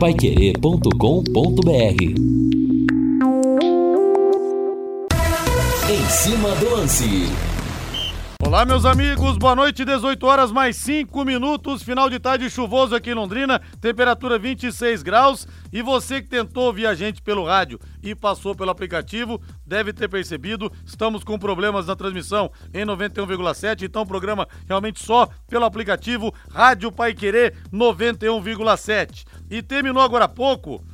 paiquerê.com.br Em cima do lance. Olá, meus amigos, boa noite, 18 horas mais 5 minutos, final de tarde chuvoso aqui em Londrina, temperatura 26 graus. E você que tentou ouvir a gente pelo rádio e passou pelo aplicativo, deve ter percebido, estamos com problemas na transmissão em 91,7, então o programa realmente só pelo aplicativo Rádio Pai Querer 91,7. E terminou agora há pouco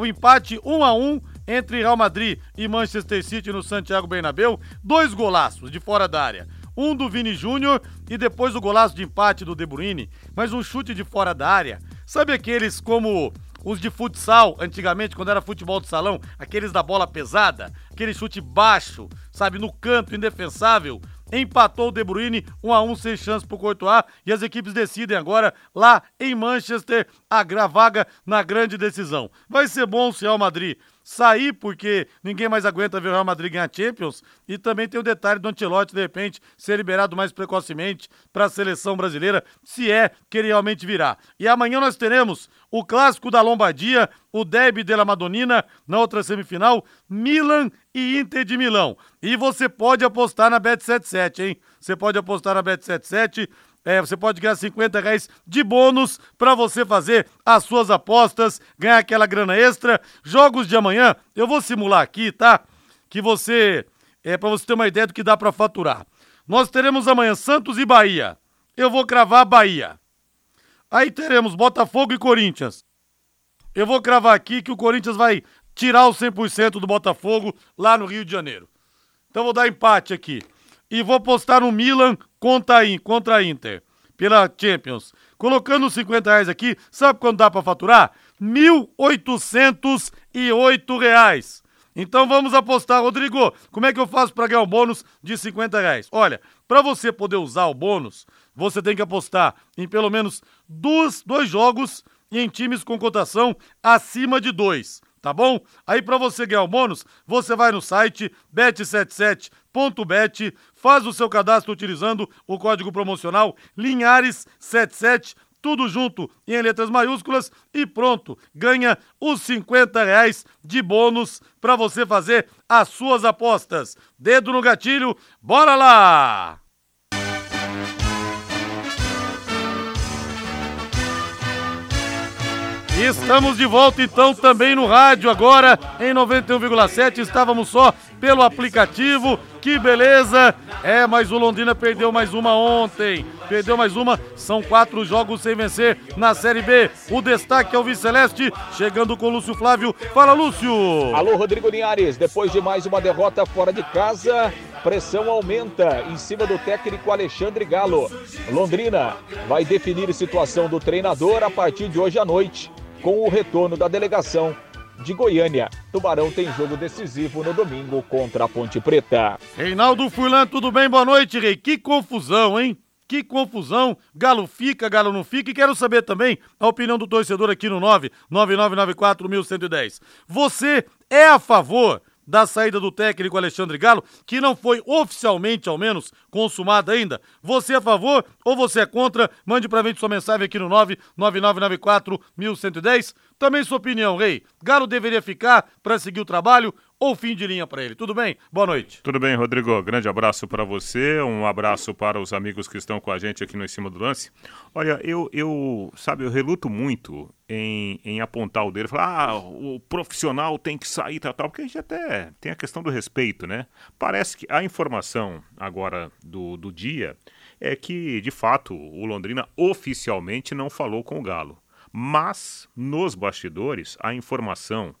o empate 1 a 1 entre Real Madrid e Manchester City no Santiago Bernabéu, dois golaços de fora da área. Um do Vini Júnior e depois o golaço de empate do De Bruyne, mas um chute de fora da área. Sabe aqueles como os de futsal, antigamente, quando era futebol de salão, aqueles da bola pesada, aquele chute baixo, sabe, no canto, indefensável. Empatou o De Bruyne 1 a 1 sem chance pro Courtois e as equipes decidem agora lá em Manchester a vaga na grande decisão. Vai ser bom se o Real Madrid sair porque ninguém mais aguenta ver o Real Madrid ganhar Champions e também tem o detalhe do Ancelotti de repente ser liberado mais precocemente para a seleção brasileira, se é que ele realmente virá. E amanhã nós teremos o clássico da Lombardia, o Derby della Madonnina, na outra semifinal, Milan e Inter de Milão. E você pode apostar na Bet77, hein? Você pode apostar na Bet77 é, você pode ganhar 50 reais de bônus para você fazer as suas apostas, ganhar aquela grana extra. Jogos de amanhã, eu vou simular aqui, tá? Que você, é para você ter uma ideia do que dá para faturar. Nós teremos amanhã Santos e Bahia. Eu vou cravar Bahia. Aí teremos Botafogo e Corinthians. Eu vou cravar aqui que o Corinthians vai tirar o 100% do Botafogo lá no Rio de Janeiro. Então vou dar empate aqui e vou postar no Milan contra a, contra a Inter, pela Champions. Colocando os 50 reais aqui, sabe quanto dá para faturar? 1.808 reais. Então vamos apostar, Rodrigo. Como é que eu faço para ganhar o bônus de 50 reais? Olha, para você poder usar o bônus, você tem que apostar em pelo menos dois jogos e em times com cotação acima de dois tá bom? Aí para você ganhar o bônus, você vai no site bet77.bet, faz o seu cadastro utilizando o código promocional Linhares77, tudo junto em letras maiúsculas e pronto, ganha os 50 reais de bônus para você fazer as suas apostas. Dedo no gatilho, bora lá! Estamos de volta então também no rádio agora em 91,7. Estávamos só pelo aplicativo. Que beleza! É, mas o Londrina perdeu mais uma ontem. Perdeu mais uma. São quatro jogos sem vencer na Série B. O destaque é o Viceleste, chegando com o Lúcio Flávio. Fala, Lúcio! Alô, Rodrigo Linhares. Depois de mais uma derrota fora de casa, pressão aumenta em cima do técnico Alexandre Galo. Londrina vai definir a situação do treinador a partir de hoje à noite com o retorno da delegação de Goiânia. Tubarão tem jogo decisivo no domingo contra a Ponte Preta. Reinaldo Furlan, tudo bem? Boa noite, Rei. Que confusão, hein? Que confusão. Galo fica, Galo não fica. E quero saber também a opinião do torcedor aqui no 999941110. Você é a favor da saída do técnico Alexandre Galo, que não foi oficialmente, ao menos, consumada ainda. Você é a favor ou você é contra? Mande pra gente sua mensagem aqui no 99994 1110. Também sua opinião, Rei. Galo deveria ficar para seguir o trabalho ou fim de linha para ele. Tudo bem? Boa noite. Tudo bem, Rodrigo. Grande abraço para você, um abraço para os amigos que estão com a gente aqui no Em Cima do Lance. Olha, eu, eu sabe, eu reluto muito em, em apontar o dedo e falar, ah, o profissional tem que sair, tal, tal, porque a gente até tem a questão do respeito, né? Parece que a informação agora do, do dia é que, de fato, o Londrina oficialmente não falou com o Galo. Mas, nos bastidores, a informação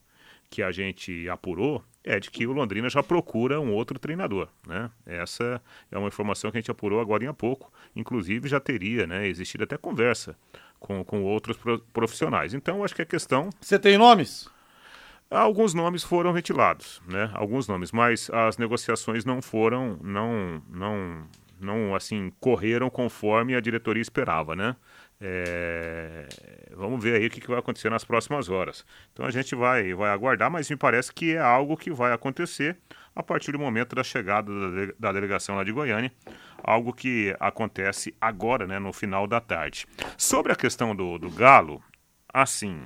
que a gente apurou é de que o Londrina já procura um outro treinador, né? Essa é uma informação que a gente apurou agora há pouco, inclusive já teria, né, existido até conversa com, com outros profissionais. Então, acho que a questão... Você tem nomes? Alguns nomes foram ventilados, né? Alguns nomes, mas as negociações não foram, não, não, não, assim, correram conforme a diretoria esperava, né? É, vamos ver aí o que, vai acontecer nas próximas horas. Então a gente vai, vai aguardar, mas me parece que é algo que vai acontecer a partir do momento da chegada da, da delegação lá de Goiânia, algo que acontece agora, né, no final da tarde. Sobre a questão do, do Galo, assim,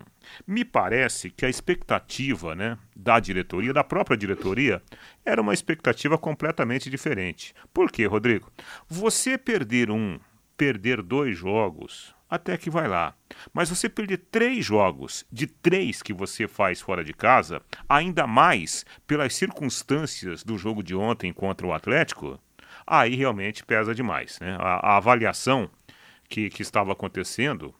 me parece que a expectativa né, da diretoria, da própria diretoria, era uma expectativa completamente diferente. Por quê, Rodrigo? Você perder um, perder dois jogos, até que vai lá. Mas você perder três jogos de três que você faz fora de casa, ainda mais pelas circunstâncias do jogo de ontem contra o Atlético, aí realmente pesa demais. Né? A, a avaliação que, que estava acontecendo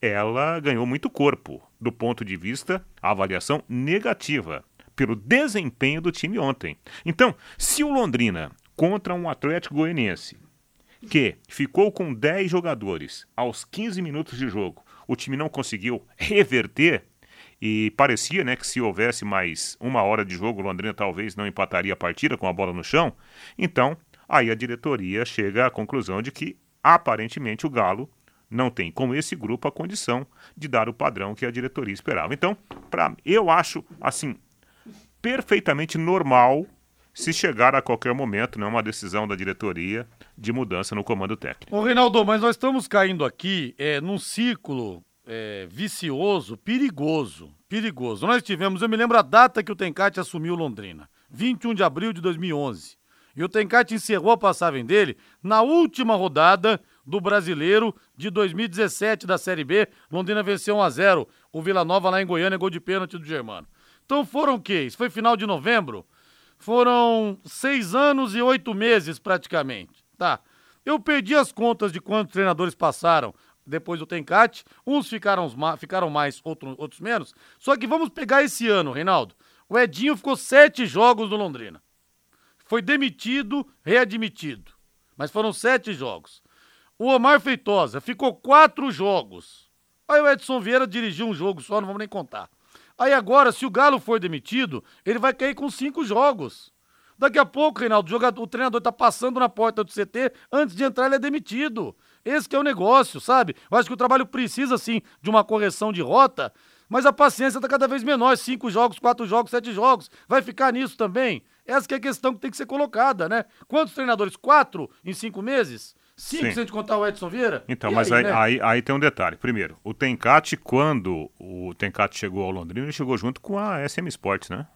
ela ganhou muito corpo do ponto de vista a avaliação negativa pelo desempenho do time ontem. Então, se o Londrina contra um Atlético Goianiense que ficou com 10 jogadores aos 15 minutos de jogo, o time não conseguiu reverter e parecia né, que se houvesse mais uma hora de jogo, o Londrina talvez não empataria a partida com a bola no chão. Então, aí a diretoria chega à conclusão de que aparentemente o Galo não tem com esse grupo a condição de dar o padrão que a diretoria esperava. Então, pra, eu acho assim perfeitamente normal se chegar a qualquer momento, né, uma decisão da diretoria de mudança no comando técnico. Ô Reinaldo, mas nós estamos caindo aqui é, num ciclo é, vicioso, perigoso, perigoso. Nós tivemos, eu me lembro a data que o Tencate assumiu Londrina, 21 de abril de 2011. E o Tencate encerrou a passagem dele na última rodada do Brasileiro de 2017 da Série B. Londrina venceu 1 a 0 o Vila Nova lá em Goiânia, gol de pênalti do Germano. Então foram o quê? Isso foi final de novembro? Foram seis anos e oito meses praticamente. Tá. Eu perdi as contas de quantos treinadores passaram depois do Tencate. Uns ficaram, ficaram mais, outros, outros menos. Só que vamos pegar esse ano, Reinaldo. O Edinho ficou sete jogos no Londrina. Foi demitido, readmitido. Mas foram sete jogos. O Omar Feitosa ficou quatro jogos. Aí o Edson Vieira dirigiu um jogo só, não vamos nem contar. Aí agora, se o Galo for demitido, ele vai cair com cinco jogos. Daqui a pouco, Reinaldo, o, jogador, o treinador tá passando na porta do CT, antes de entrar ele é demitido. Esse é o negócio, sabe? Eu acho que o trabalho precisa, sim, de uma correção de rota, mas a paciência tá cada vez menor. Cinco jogos, quatro jogos, sete jogos. Vai ficar nisso também? Essa é a questão que tem que ser colocada, né? Quantos treinadores? Quatro em cinco meses? Cinco, Sim. se a gente contar o Edson Vieira. Então, e mas aí, aí, né? aí, aí, tem um detalhe. Primeiro, o Tencate, quando o Tencate chegou ao Londrina, ele chegou junto com a SM Sports, né?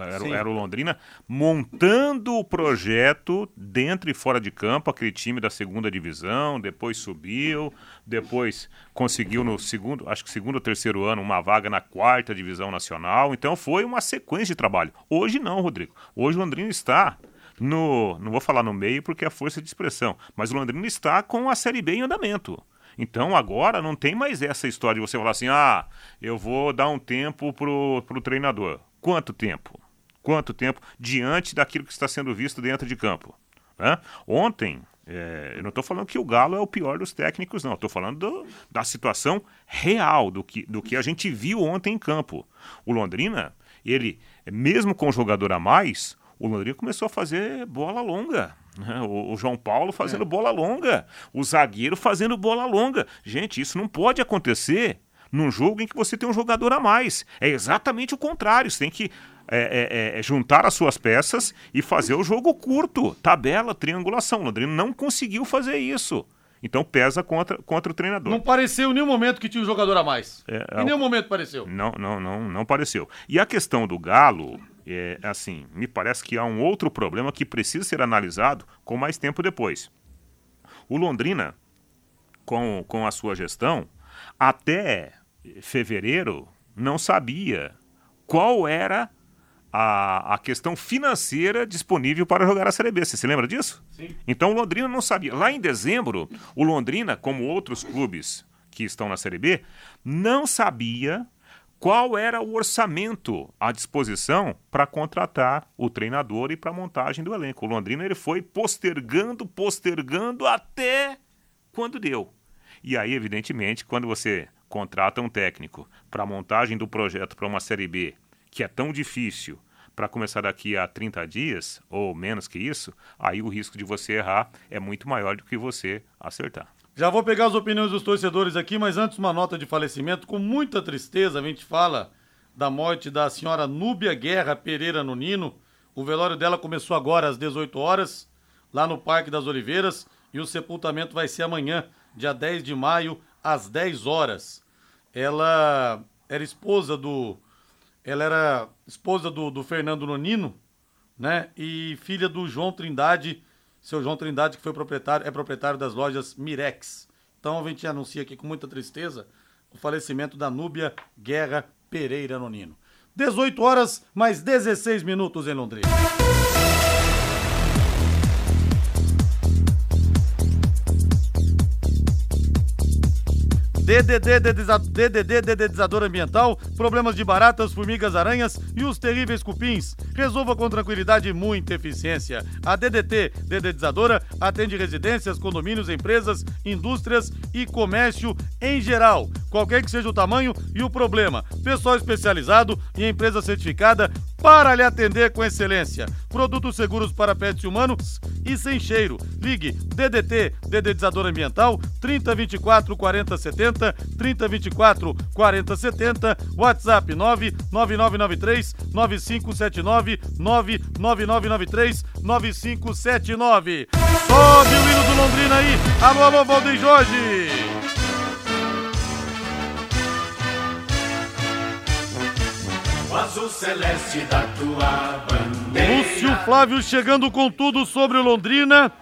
Era, era, o Londrina montando o projeto dentro e fora de campo, aquele time da segunda divisão, depois subiu, depois conseguiu no segundo, acho que segundo ou terceiro ano, uma vaga na quarta divisão nacional. Então foi uma sequência de trabalho. Hoje não, Rodrigo. Hoje o Londrina está no. Não vou falar no meio porque é força de expressão, mas o Londrina está com a Série B em andamento. Então agora não tem mais essa história de você falar assim: ah, eu vou dar um tempo pro, pro treinador. Quanto tempo? Quanto tempo diante daquilo que está sendo visto dentro de campo? Né? Ontem, é, eu não estou falando que o Galo é o pior dos técnicos, não. Estou falando do, da situação real, do que, do que a gente viu ontem em campo. O Londrina, ele, mesmo com o jogador a mais, o Londrina começou a fazer bola longa. Né? O, o, João Paulo fazendo é. bola longa, o zagueiro fazendo bola longa. Gente, isso não pode acontecer num jogo em que você tem um jogador a mais. É exatamente o contrário. Você tem que é, é, é, juntar as suas peças e fazer o jogo curto. Tabela, triangulação. O Londrina não conseguiu fazer isso. Então pesa contra, contra o treinador. Não pareceu em nenhum momento que tinha um jogador a mais. É, em nenhum momento pareceu. Não, não, não, não pareceu. E a questão do Galo, é, assim, me parece que há um outro problema que precisa ser analisado com mais tempo depois. O Londrina, com, com a sua gestão, até fevereiro não sabia qual era a, a questão financeira disponível para jogar a Série B. Você se lembra disso? Sim. Então o Londrina não sabia. Lá em dezembro, o Londrina, como outros clubes que estão na Série B, não sabia qual era o orçamento à disposição para contratar o treinador e para a montagem do elenco. O Londrina ele foi postergando, postergando até quando deu. E aí, evidentemente, quando você contrata um técnico para a montagem do projeto para uma Série B, que é tão difícil, para começar daqui a 30 dias, ou menos que isso, aí o risco de você errar é muito maior do que você acertar. Já vou pegar as opiniões dos torcedores aqui, mas antes uma nota de falecimento. Com muita tristeza, a gente fala da morte da senhora Núbia Guerra Pereira Nunino. O velório dela começou agora às 18 horas, lá no Parque das Oliveiras, e o sepultamento vai ser amanhã, dia 10 de maio, às 10 horas. ela era esposa do. Ela era esposa do, do Fernando Nonino, né? E filha do João Trindade, seu João Trindade, que foi proprietário, é proprietário das lojas Mirex. Então a gente anuncia aqui com muita tristeza o falecimento da Núbia Guerra Pereira Nonino. 18 horas mais 16 minutos em Londrina. DDD, DDD, ambiental, problemas de baratas, formigas, aranhas e os terríveis cupins. Resolva com tranquilidade e muita eficiência. A DDT, dedetizadora, atende residências, condomínios, empresas, indústrias e comércio em geral. Qualquer que seja o tamanho e o problema. Pessoal especializado e empresa certificada para lhe atender com excelência. Produtos seguros para pets humanos e sem cheiro. Ligue DDT, dedetizador ambiental, 3024 4070, 3024 4070, WhatsApp 99993 9579 99993 9579. Sobe o hino do Londrina aí. Alô, alô, Valdeir Jorge. azul celeste da tua bandeira. Lúcio Flávio chegando com tudo sobre o Londrina.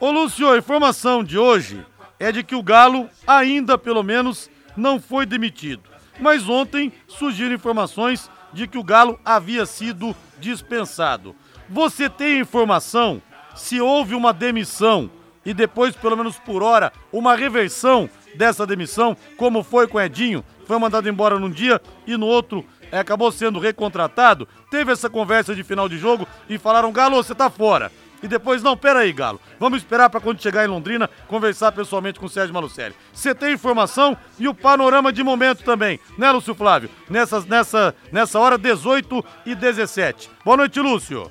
Ô Lúcio, a informação de hoje é de que o Galo ainda, pelo menos, não foi demitido. Mas ontem surgiram informações de que o Galo havia sido dispensado. Você tem informação se houve uma demissão e depois, pelo menos por hora, uma reversão dessa demissão, como foi com Edinho? Foi mandado embora num dia e no outro é, acabou sendo recontratado, teve essa conversa de final de jogo e falaram: Galo, você tá fora. E depois, não, pera aí, Galo. Vamos esperar para quando chegar em Londrina conversar pessoalmente com o Sérgio Malucelli. Você tem informação e o panorama de momento também, né, Lúcio Flávio? Nessa, nessa, nessa hora, 18 e 17. Boa noite, Lúcio.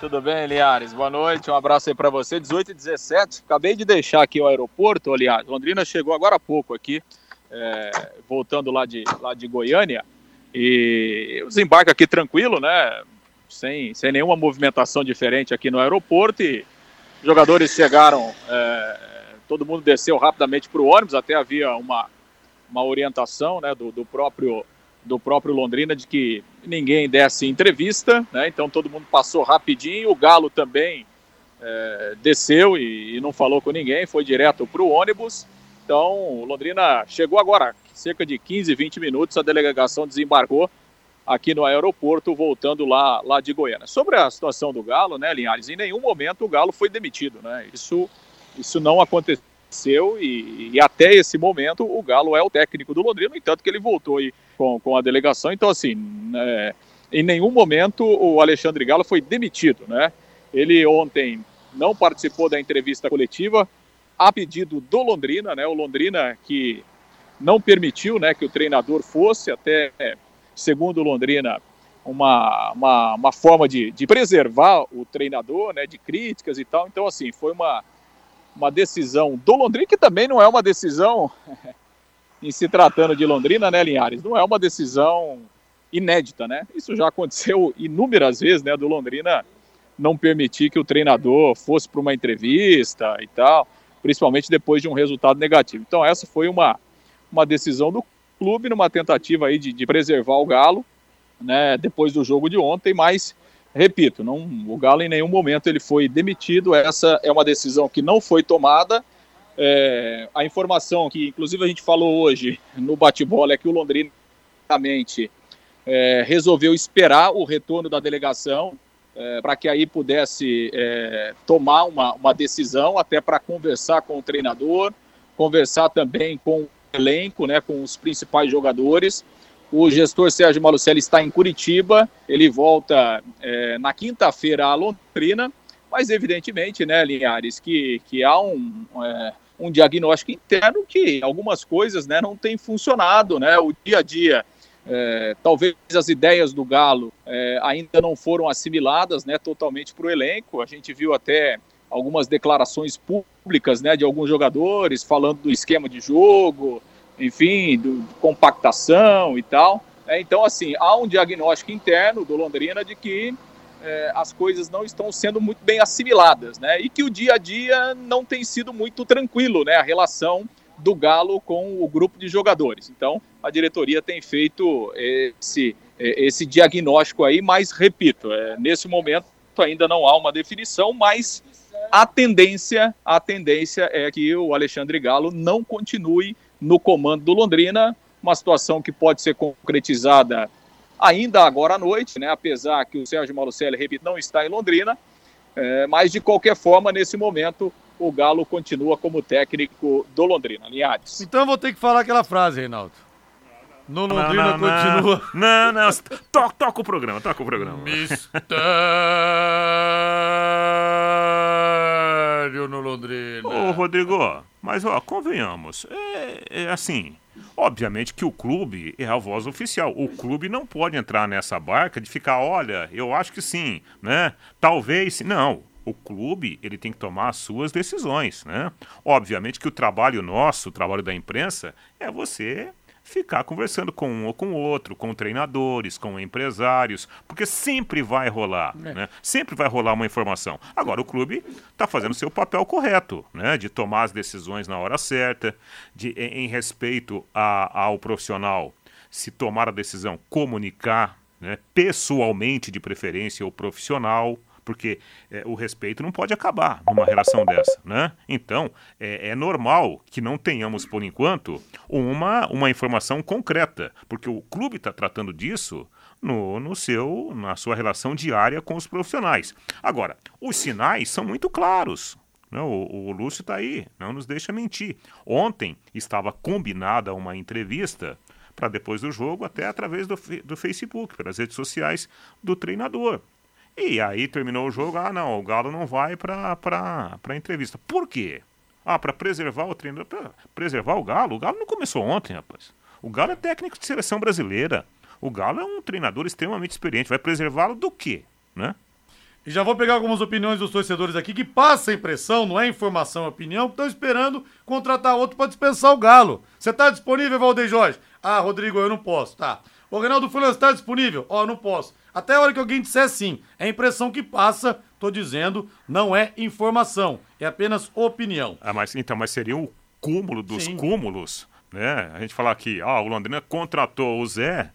Tudo bem, Liares? Boa noite, um abraço aí para você. 18 e 17. Acabei de deixar aqui o aeroporto, aliás. Londrina chegou agora há pouco aqui, é, voltando lá de, lá de Goiânia. E o desembarque aqui tranquilo, né? Sem, sem nenhuma movimentação diferente aqui no aeroporto. E jogadores chegaram, é, todo mundo desceu rapidamente para o ônibus, até havia uma, uma orientação né, do, do, próprio, do próprio Londrina de que ninguém desse entrevista, né? Então todo mundo passou rapidinho. O Galo também é, desceu e, e não falou com ninguém, foi direto para o ônibus. Então, Londrina chegou agora, cerca de 15, 20 minutos, a delegação desembarcou aqui no aeroporto, voltando lá, lá de Goiânia. Sobre a situação do Galo, né, Linhares, em nenhum momento o Galo foi demitido, né? Isso, isso não aconteceu e, e até esse momento o Galo é o técnico do Londrina, no entanto que ele voltou aí com, com a delegação, então assim, né, em nenhum momento o Alexandre Galo foi demitido, né? Ele ontem não participou da entrevista coletiva a pedido do Londrina, né? O Londrina que não permitiu né, que o treinador fosse, até segundo Londrina, uma, uma, uma forma de, de preservar o treinador, né, de críticas e tal. Então, assim, foi uma, uma decisão do Londrina, que também não é uma decisão, em se tratando de Londrina, né, Linhares? Não é uma decisão inédita, né? Isso já aconteceu inúmeras vezes, né, do Londrina não permitir que o treinador fosse para uma entrevista e tal, principalmente depois de um resultado negativo. Então, essa foi uma uma decisão do clube numa tentativa aí de, de preservar o Galo, né, depois do jogo de ontem, mas repito, não, o Galo em nenhum momento ele foi demitido. Essa é uma decisão que não foi tomada. É, a informação que, inclusive, a gente falou hoje no bate-bola é que o Londrina é, resolveu esperar o retorno da delegação é, para que aí pudesse é, tomar uma, uma decisão, até para conversar com o treinador, conversar também com elenco, né, com os principais jogadores. O gestor Sérgio Malucelli está em Curitiba, ele volta é, na quinta-feira a Londrina, mas evidentemente, né, Linhares, que, que há um, é, um diagnóstico interno que algumas coisas né, não têm funcionado, né, o dia a dia. É, talvez as ideias do Galo é, ainda não foram assimiladas né, totalmente para o elenco. A gente viu até algumas declarações públicas né, de alguns jogadores falando do esquema de jogo, enfim, do, compactação e tal. É, então, assim, há um diagnóstico interno do Londrina de que é, as coisas não estão sendo muito bem assimiladas, né? E que o dia a dia não tem sido muito tranquilo, né? A relação do Galo com o grupo de jogadores. Então, a diretoria tem feito esse, esse diagnóstico aí, mas repito, é, nesse momento ainda não há uma definição, mas a tendência, a tendência é que o Alexandre Galo não continue no comando do Londrina, uma situação que pode ser concretizada ainda agora à noite, né? apesar que o Sérgio Malucelli, repito, não está em Londrina, é, mas de qualquer forma, nesse momento, o Galo continua como técnico do Londrina. Linhares. Então eu vou ter que falar aquela frase, Reinaldo. No Londrina não, não, continua. Não, não, toca, toca o programa, toca o programa. Mistério no Londrina. Ô, Rodrigo, mas ó, convenhamos, é, é assim. Obviamente que o clube é a voz oficial. O clube não pode entrar nessa barca de ficar, olha, eu acho que sim, né? Talvez. Não, o clube ele tem que tomar as suas decisões, né? Obviamente que o trabalho nosso, o trabalho da imprensa, é você ficar conversando com um ou com outro, com treinadores, com empresários, porque sempre vai rolar, é. né? Sempre vai rolar uma informação. Agora o clube está fazendo o seu papel correto, né? De tomar as decisões na hora certa, de em, em respeito a, ao profissional, se tomar a decisão, comunicar, né? Pessoalmente, de preferência, o profissional porque é, o respeito não pode acabar numa relação dessa, né? Então, é, é, normal que não tenhamos, por enquanto, uma, uma informação concreta, porque o clube está tratando disso no, no seu, na sua relação diária com os profissionais. Agora, os sinais são muito claros. Né? O, o Lúcio está aí, não nos deixa mentir. Ontem estava combinada uma entrevista para depois do jogo, até através do, do Facebook, pelas redes sociais do treinador. E aí terminou o jogo, ah não, o Galo não vai para a entrevista. Por quê? Ah, para preservar o treinador, pra preservar o Galo? O Galo não começou ontem, rapaz. O Galo é técnico de seleção brasileira. O Galo é um treinador extremamente experiente. Vai preservá-lo do quê, né? E já vou pegar algumas opiniões dos torcedores aqui que passa a impressão, não é informação, é opinião, que estão esperando contratar outro para dispensar o Galo. Você está disponível, Valdeir Jorge? Ah, Rodrigo, eu não posso. Tá. O Reinaldo Fulano está disponível? Ó, oh, não posso. Até a hora que alguém disser sim. É a impressão que passa, tô dizendo, não é informação, é apenas opinião. Ah, mas então, mas seria o cúmulo dos sim. cúmulos, né? A gente falar aqui, ó, o Londrina contratou o Zé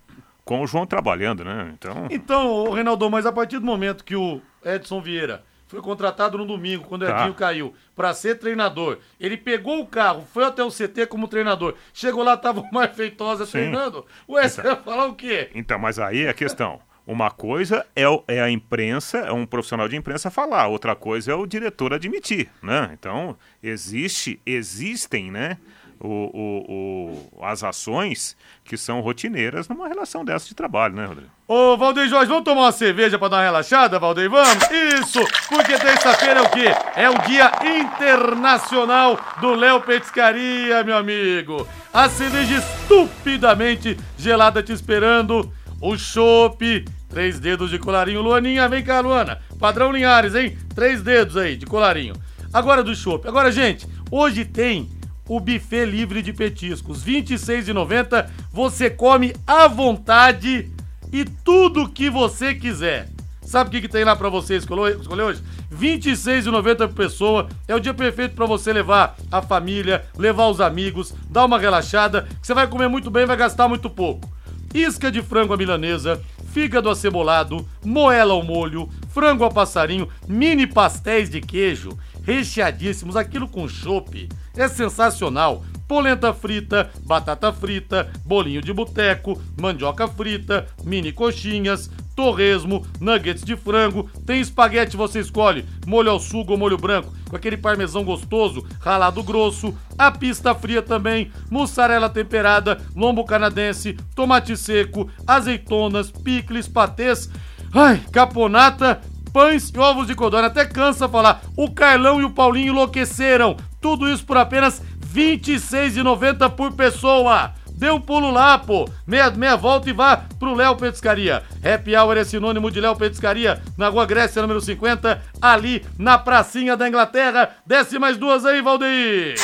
com o João trabalhando, né? Então, então Reinaldo, mas a partir do momento que o Edson Vieira foi contratado no domingo, quando o tá. Edinho caiu, para ser treinador. Ele pegou o carro, foi até o CT como treinador. Chegou lá, tava o Mar Feitosa Sim. treinando. Ué, então, você vai falar o quê? Então, mas aí é a questão. Uma coisa é, é, a imprensa, é um profissional de imprensa falar, outra coisa é o diretor admitir, né? Então, existe, existem, né, o, o, o, as ações que são rotineiras numa relação dessa de trabalho, né, Rodrigo? Ô, Valdeir Jorge, vamos tomar uma cerveja para dar uma relaxada, Valdeir? Vamos? Isso! Porque terça-feira é o quê? É o Dia Internacional do Léo Petiscaria, meu amigo. A cerveja estupidamente gelada te esperando o chopp, três dedos de colarinho. Luaninha, vem cá, Luana. Padrão Linhares, hein? Três dedos aí de colarinho. Agora do chopp. Agora, gente, hoje tem o buffet livre de petiscos. R$ 26,90. Você come à vontade e tudo que você quiser. Sabe o que, que tem lá para você escolher, hoje? R$ 26,90 por pessoa. É o dia perfeito para você levar a família, levar os amigos, dar uma relaxada, que você vai comer muito bem e vai gastar muito pouco isca de frango à milanesa, fígado acebolado, moela ao molho, frango a passarinho, mini pastéis de queijo, recheadíssimos, aquilo com chope. É sensacional. Polenta frita, batata frita, bolinho de boteco, mandioca frita, mini coxinhas, torresmo, nuggets de frango, tem espaguete, você escolhe, molho ao sugo ou molho branco, com aquele parmesão gostoso, ralado grosso, a pista fria também, mussarela temperada, lombo canadense, tomate seco, azeitonas, picles, patês, ai, caponata, pães e ovos de codorna, até cansa falar, o Carlão e o Paulinho enlouqueceram, tudo isso por apenas R$ 26,90 por pessoa. Dê um pulo lá, pô. Meia, meia volta e vá pro Léo Petiscaria. Happy Hour é sinônimo de Léo Petiscaria, na Rua Grécia, número 50, ali na pracinha da Inglaterra. Desce mais duas aí, Valdeir.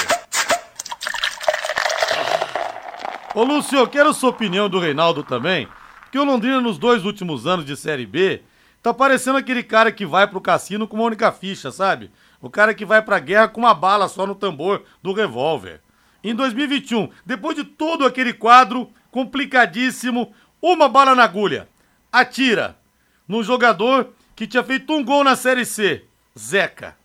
Ô, Lúcio, quero sua opinião do Reinaldo também. Que o Londrina, nos dois últimos anos de Série B, tá parecendo aquele cara que vai pro cassino com uma única ficha, sabe? O cara que vai pra guerra com uma bala só no tambor do revólver. Em 2021, depois de todo aquele quadro complicadíssimo, uma bala na agulha. Atira num jogador que tinha feito um gol na Série C, Zeca.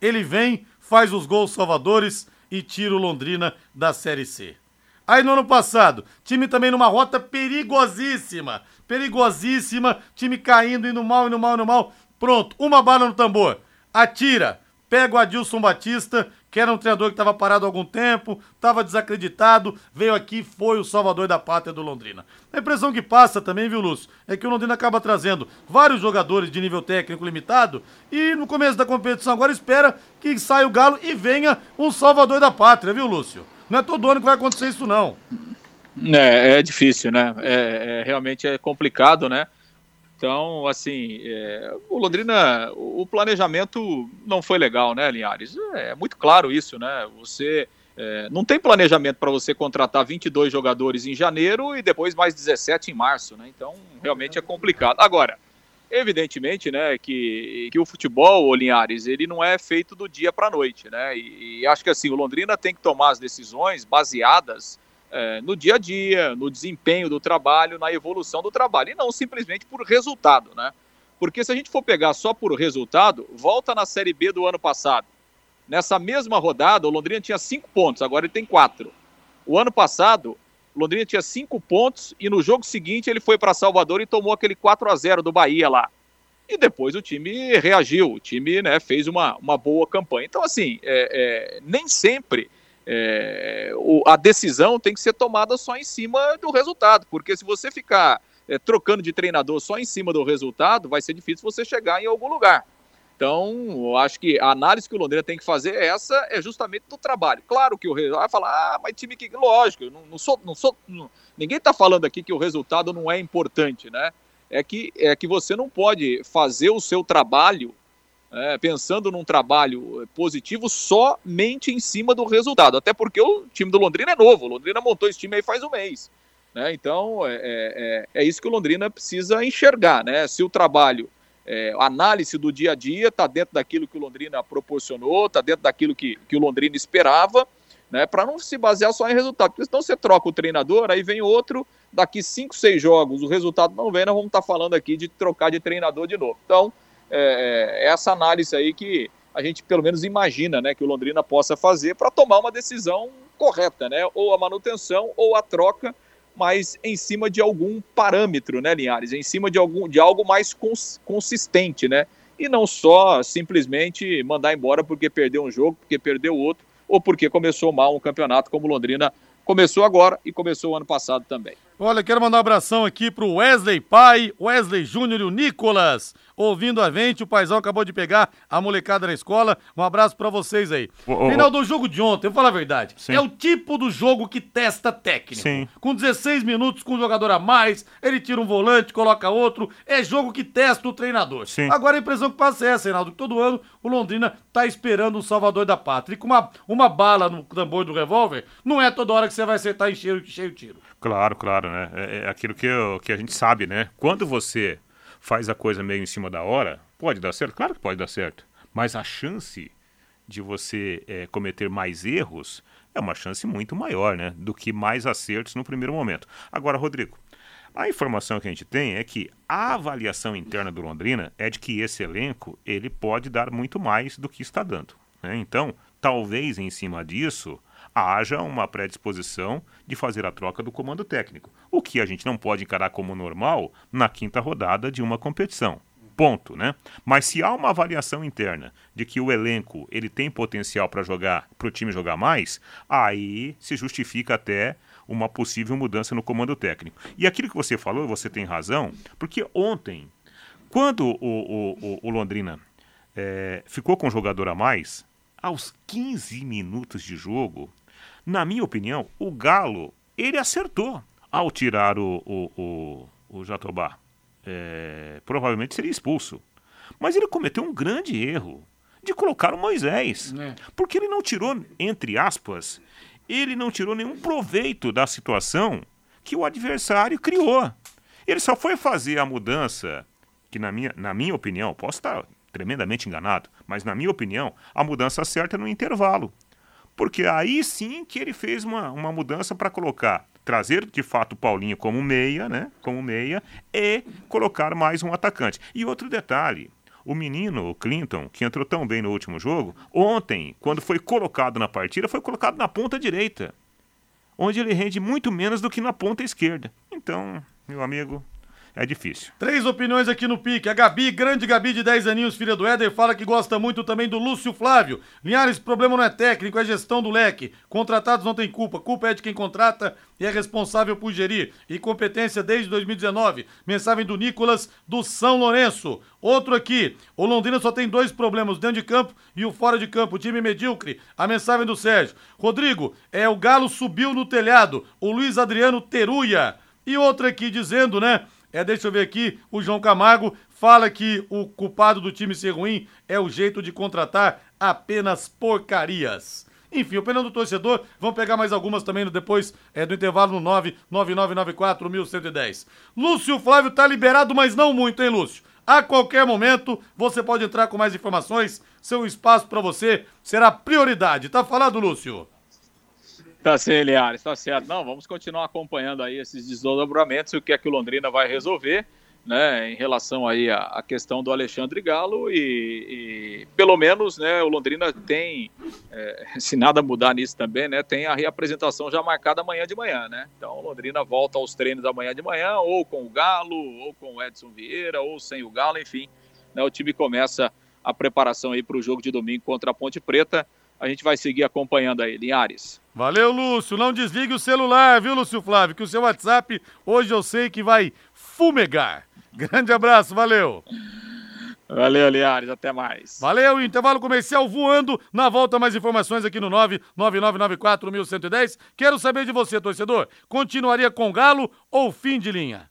Ele vem, faz os gols salvadores e tira o Londrina da Série C. Aí no ano passado, time também numa rota perigosíssima, perigosíssima, time caindo, indo mal, indo mal, indo mal. Pronto, uma bala no tambor. Atira, pega o Adilson Batista, que era um treinador que estava parado há algum tempo, estava desacreditado, veio aqui, foi o salvador da pátria do Londrina. A impressão que passa também, viu, Lúcio, é que o Londrina acaba trazendo vários jogadores de nível técnico limitado e no começo da competição agora espera que saia o Galo e venha um salvador da pátria, viu, Lúcio? Não é todo ano que vai acontecer isso, não. É, é difícil, né? É, é realmente é complicado, né? Então, assim, é, o Londrina, o planejamento não foi legal, né, Linhares? É, é muito claro isso, né? Você é, não tem planejamento para você contratar 22 jogadores em janeiro e depois mais 17 em março, né? Então, realmente é complicado. Agora, evidentemente, né, que, que o futebol, o Linhares, ele não é feito do dia para a noite, né? E, e acho que assim, o Londrina tem que tomar as decisões baseadas é, no dia a dia, no desempenho do trabalho, na evolução do trabalho, e não simplesmente por resultado, né? Porque se a gente for pegar só por resultado, volta na Série B do ano passado. Nessa mesma rodada, o Londrina tinha cinco pontos, agora ele tem quatro. O ano passado, o Londrina tinha cinco pontos e no jogo seguinte ele foi para Salvador e tomou aquele 4 a 0 do Bahia lá. E depois o time reagiu, o time né, fez uma, uma boa campanha. Então, assim, é, é, nem sempre é, o, a decisão tem que ser tomada só em cima do resultado, porque se você ficar é, trocando de treinador só em cima do resultado, vai ser difícil você chegar em algum lugar. Então, eu acho que a análise que o Londrina tem que fazer é essa é justamente do trabalho. Claro que o resultado vai falar, ah, mas time que. Lógico, não, não sou. Não sou não, ninguém está falando aqui que o resultado não é importante, né? É que, é que você não pode fazer o seu trabalho é, pensando num trabalho positivo somente em cima do resultado. Até porque o time do Londrina é novo, o Londrina montou esse time aí faz um mês. Né? Então é, é, é, é isso que o Londrina precisa enxergar. Né? Se o trabalho, é, análise do dia a dia está dentro daquilo que o Londrina proporcionou, está dentro daquilo que, que o Londrina esperava, né? para não se basear só em resultado. Porque senão você troca o treinador, aí vem outro, daqui cinco, seis jogos, o resultado não vem, nós vamos estar tá falando aqui de trocar de treinador de novo. Então, é, é, essa análise aí que a gente pelo menos imagina né, que o Londrina possa fazer para tomar uma decisão correta, né? Ou a manutenção ou a troca, mas em cima de algum parâmetro, né, Linhares? Em cima de, algum, de algo mais cons, consistente, né? E não só simplesmente mandar embora porque perdeu um jogo, porque perdeu outro, ou porque começou mal um campeonato como Londrina começou agora e começou o ano passado também. Olha, quero mandar um abração aqui pro Wesley Pai, Wesley Júnior e o Nicolas, ouvindo a gente. O paizão acabou de pegar a molecada na escola. Um abraço para vocês aí. O, Final do jogo de ontem, eu vou falar a verdade. Sim. É o tipo do jogo que testa técnico. Sim. Com 16 minutos, com um jogador a mais, ele tira um volante, coloca outro. É jogo que testa o treinador. Sim. Agora a impressão que passa é essa, Reinaldo, que todo ano o Londrina tá esperando um salvador da pátria. E com uma, uma bala no tambor do revólver, não é toda hora que você vai acertar em cheio, cheio tiro. Claro, claro, né? É, é aquilo que, eu, que a gente sabe, né? Quando você faz a coisa meio em cima da hora, pode dar certo? Claro que pode dar certo. Mas a chance de você é, cometer mais erros é uma chance muito maior, né? Do que mais acertos no primeiro momento. Agora, Rodrigo, a informação que a gente tem é que a avaliação interna do Londrina é de que esse elenco ele pode dar muito mais do que está dando. Né? Então, talvez em cima disso haja uma predisposição de fazer a troca do comando técnico, o que a gente não pode encarar como normal na quinta rodada de uma competição. Ponto, né? Mas se há uma avaliação interna de que o elenco ele tem potencial para jogar, para o time jogar mais, aí se justifica até uma possível mudança no comando técnico. E aquilo que você falou, você tem razão, porque ontem, quando o, o, o, o Londrina é, ficou com um jogador a mais, aos 15 minutos de jogo, na minha opinião, o Galo, ele acertou ao tirar o, o, o, o Jatobá. É, provavelmente seria expulso. Mas ele cometeu um grande erro de colocar o Moisés. É. Porque ele não tirou, entre aspas, ele não tirou nenhum proveito da situação que o adversário criou. Ele só foi fazer a mudança, que na minha, na minha opinião, posso estar tremendamente enganado, mas na minha opinião, a mudança certa no intervalo. Porque aí sim que ele fez uma, uma mudança para colocar, trazer de fato o Paulinho como meia, né? Como meia, e colocar mais um atacante. E outro detalhe. O menino, o Clinton, que entrou tão bem no último jogo, ontem, quando foi colocado na partida, foi colocado na ponta direita, onde ele rende muito menos do que na ponta esquerda. Então, meu amigo, é difícil. Três opiniões aqui no pique. A Gabi, grande Gabi de 10 aninhos, filha do Éder, fala que gosta muito também do Lúcio Flávio. Linhares, problema não é técnico, é gestão do leque. Contratados não tem culpa. Culpa é de quem contrata e é responsável por gerir. E competência desde 2019. Mensagem do Nicolas do São Lourenço. Outro aqui. O Londrina só tem dois problemas, dentro de campo e o fora de campo. Time medíocre. A mensagem do Sérgio. Rodrigo, é o Galo subiu no telhado. O Luiz Adriano Teruia. E outro aqui dizendo, né? É, deixa eu ver aqui, o João Camargo fala que o culpado do time ser ruim é o jeito de contratar apenas porcarias. Enfim, opinião do torcedor, vamos pegar mais algumas também depois é, do intervalo no 99994-1110. Lúcio Flávio tá liberado, mas não muito, hein, Lúcio? A qualquer momento você pode entrar com mais informações, seu espaço para você será prioridade. Tá falado, Lúcio? Tá certo, Liares, tá certo. Não, vamos continuar acompanhando aí esses desdobramentos e o que é que o Londrina vai resolver, né, em relação aí à, à questão do Alexandre Galo e, e, pelo menos, né, o Londrina tem, é, se nada mudar nisso também, né, tem a reapresentação já marcada amanhã de manhã, né, então o Londrina volta aos treinos amanhã de manhã, ou com o Galo, ou com o Edson Vieira, ou sem o Galo, enfim, né, o time começa a preparação aí para o jogo de domingo contra a Ponte Preta, a gente vai seguir acompanhando aí, Linhares. Valeu, Lúcio. Não desligue o celular, viu, Lúcio Flávio? Que o seu WhatsApp hoje eu sei que vai fumegar. Grande abraço, valeu. Valeu, Liares, até mais. Valeu, intervalo comercial voando. Na volta, mais informações aqui no 99994-1110. Quero saber de você, torcedor. Continuaria com Galo ou fim de linha?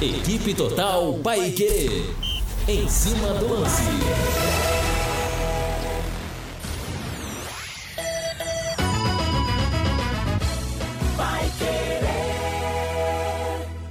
Equipe Total Paique. Em cima do lance.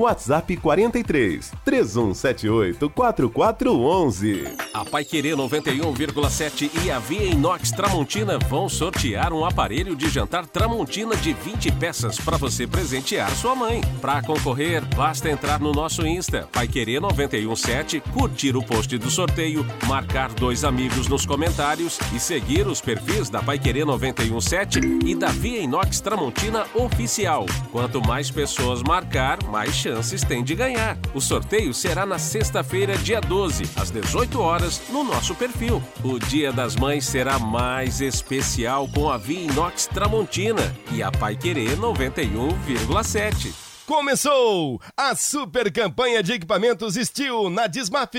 WhatsApp 43 3178 4411. A Paiquerê 91,7 e a Via Inox Tramontina vão sortear um aparelho de jantar Tramontina de 20 peças para você presentear sua mãe. Para concorrer, basta entrar no nosso Insta, Paiquerê 917, curtir o post do sorteio, marcar dois amigos nos comentários e seguir os perfis da Paiquerê 917 e da Via Inox Tramontina Oficial. Quanto mais pessoas marcar, mais chance chances tem de ganhar. O sorteio será na sexta-feira, dia 12, às 18 horas, no nosso perfil. O Dia das Mães será mais especial com a Via Inox Tramontina e a Pai Querer 91,7. Começou a super campanha de equipamentos Steel na Dismaf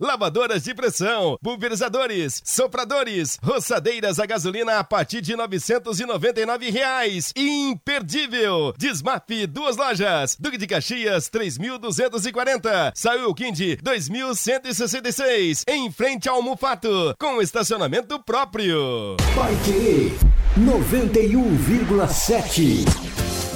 lavadoras de pressão, pulverizadores, sopradores, roçadeiras a gasolina a partir de 999 reais. Imperdível! Desmap, duas lojas. Duque de Caxias, 3.240. Saiu Quindi, 2.166. Em frente ao Mufato, com estacionamento próprio. Vai querer 91,7.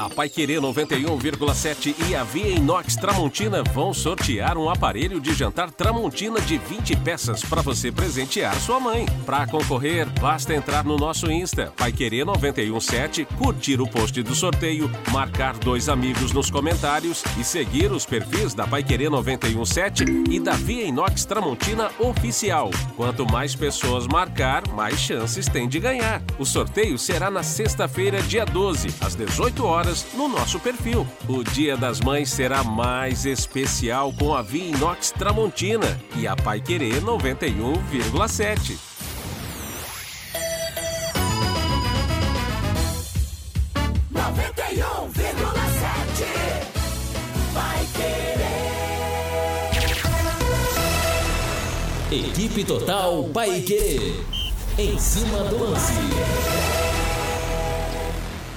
a Paiquerê 91,7 e a Via Inox Tramontina vão sortear um aparelho de jantar Tramontina de 20 peças para você presentear sua mãe. Para concorrer, basta entrar no nosso Insta, Paiquerê 917, curtir o post do sorteio, marcar dois amigos nos comentários e seguir os perfis da Paiquerê 917 e da Via Inox Tramontina Oficial. Quanto mais pessoas marcar, mais chances tem de ganhar. O sorteio será na sexta-feira, dia 12, às 18 horas compras no nosso perfil. O Dia das Mães será mais especial com a Via Inox Tramontina e a Pai Querer 91,7. Equipe Total Paique. Em cima do lance.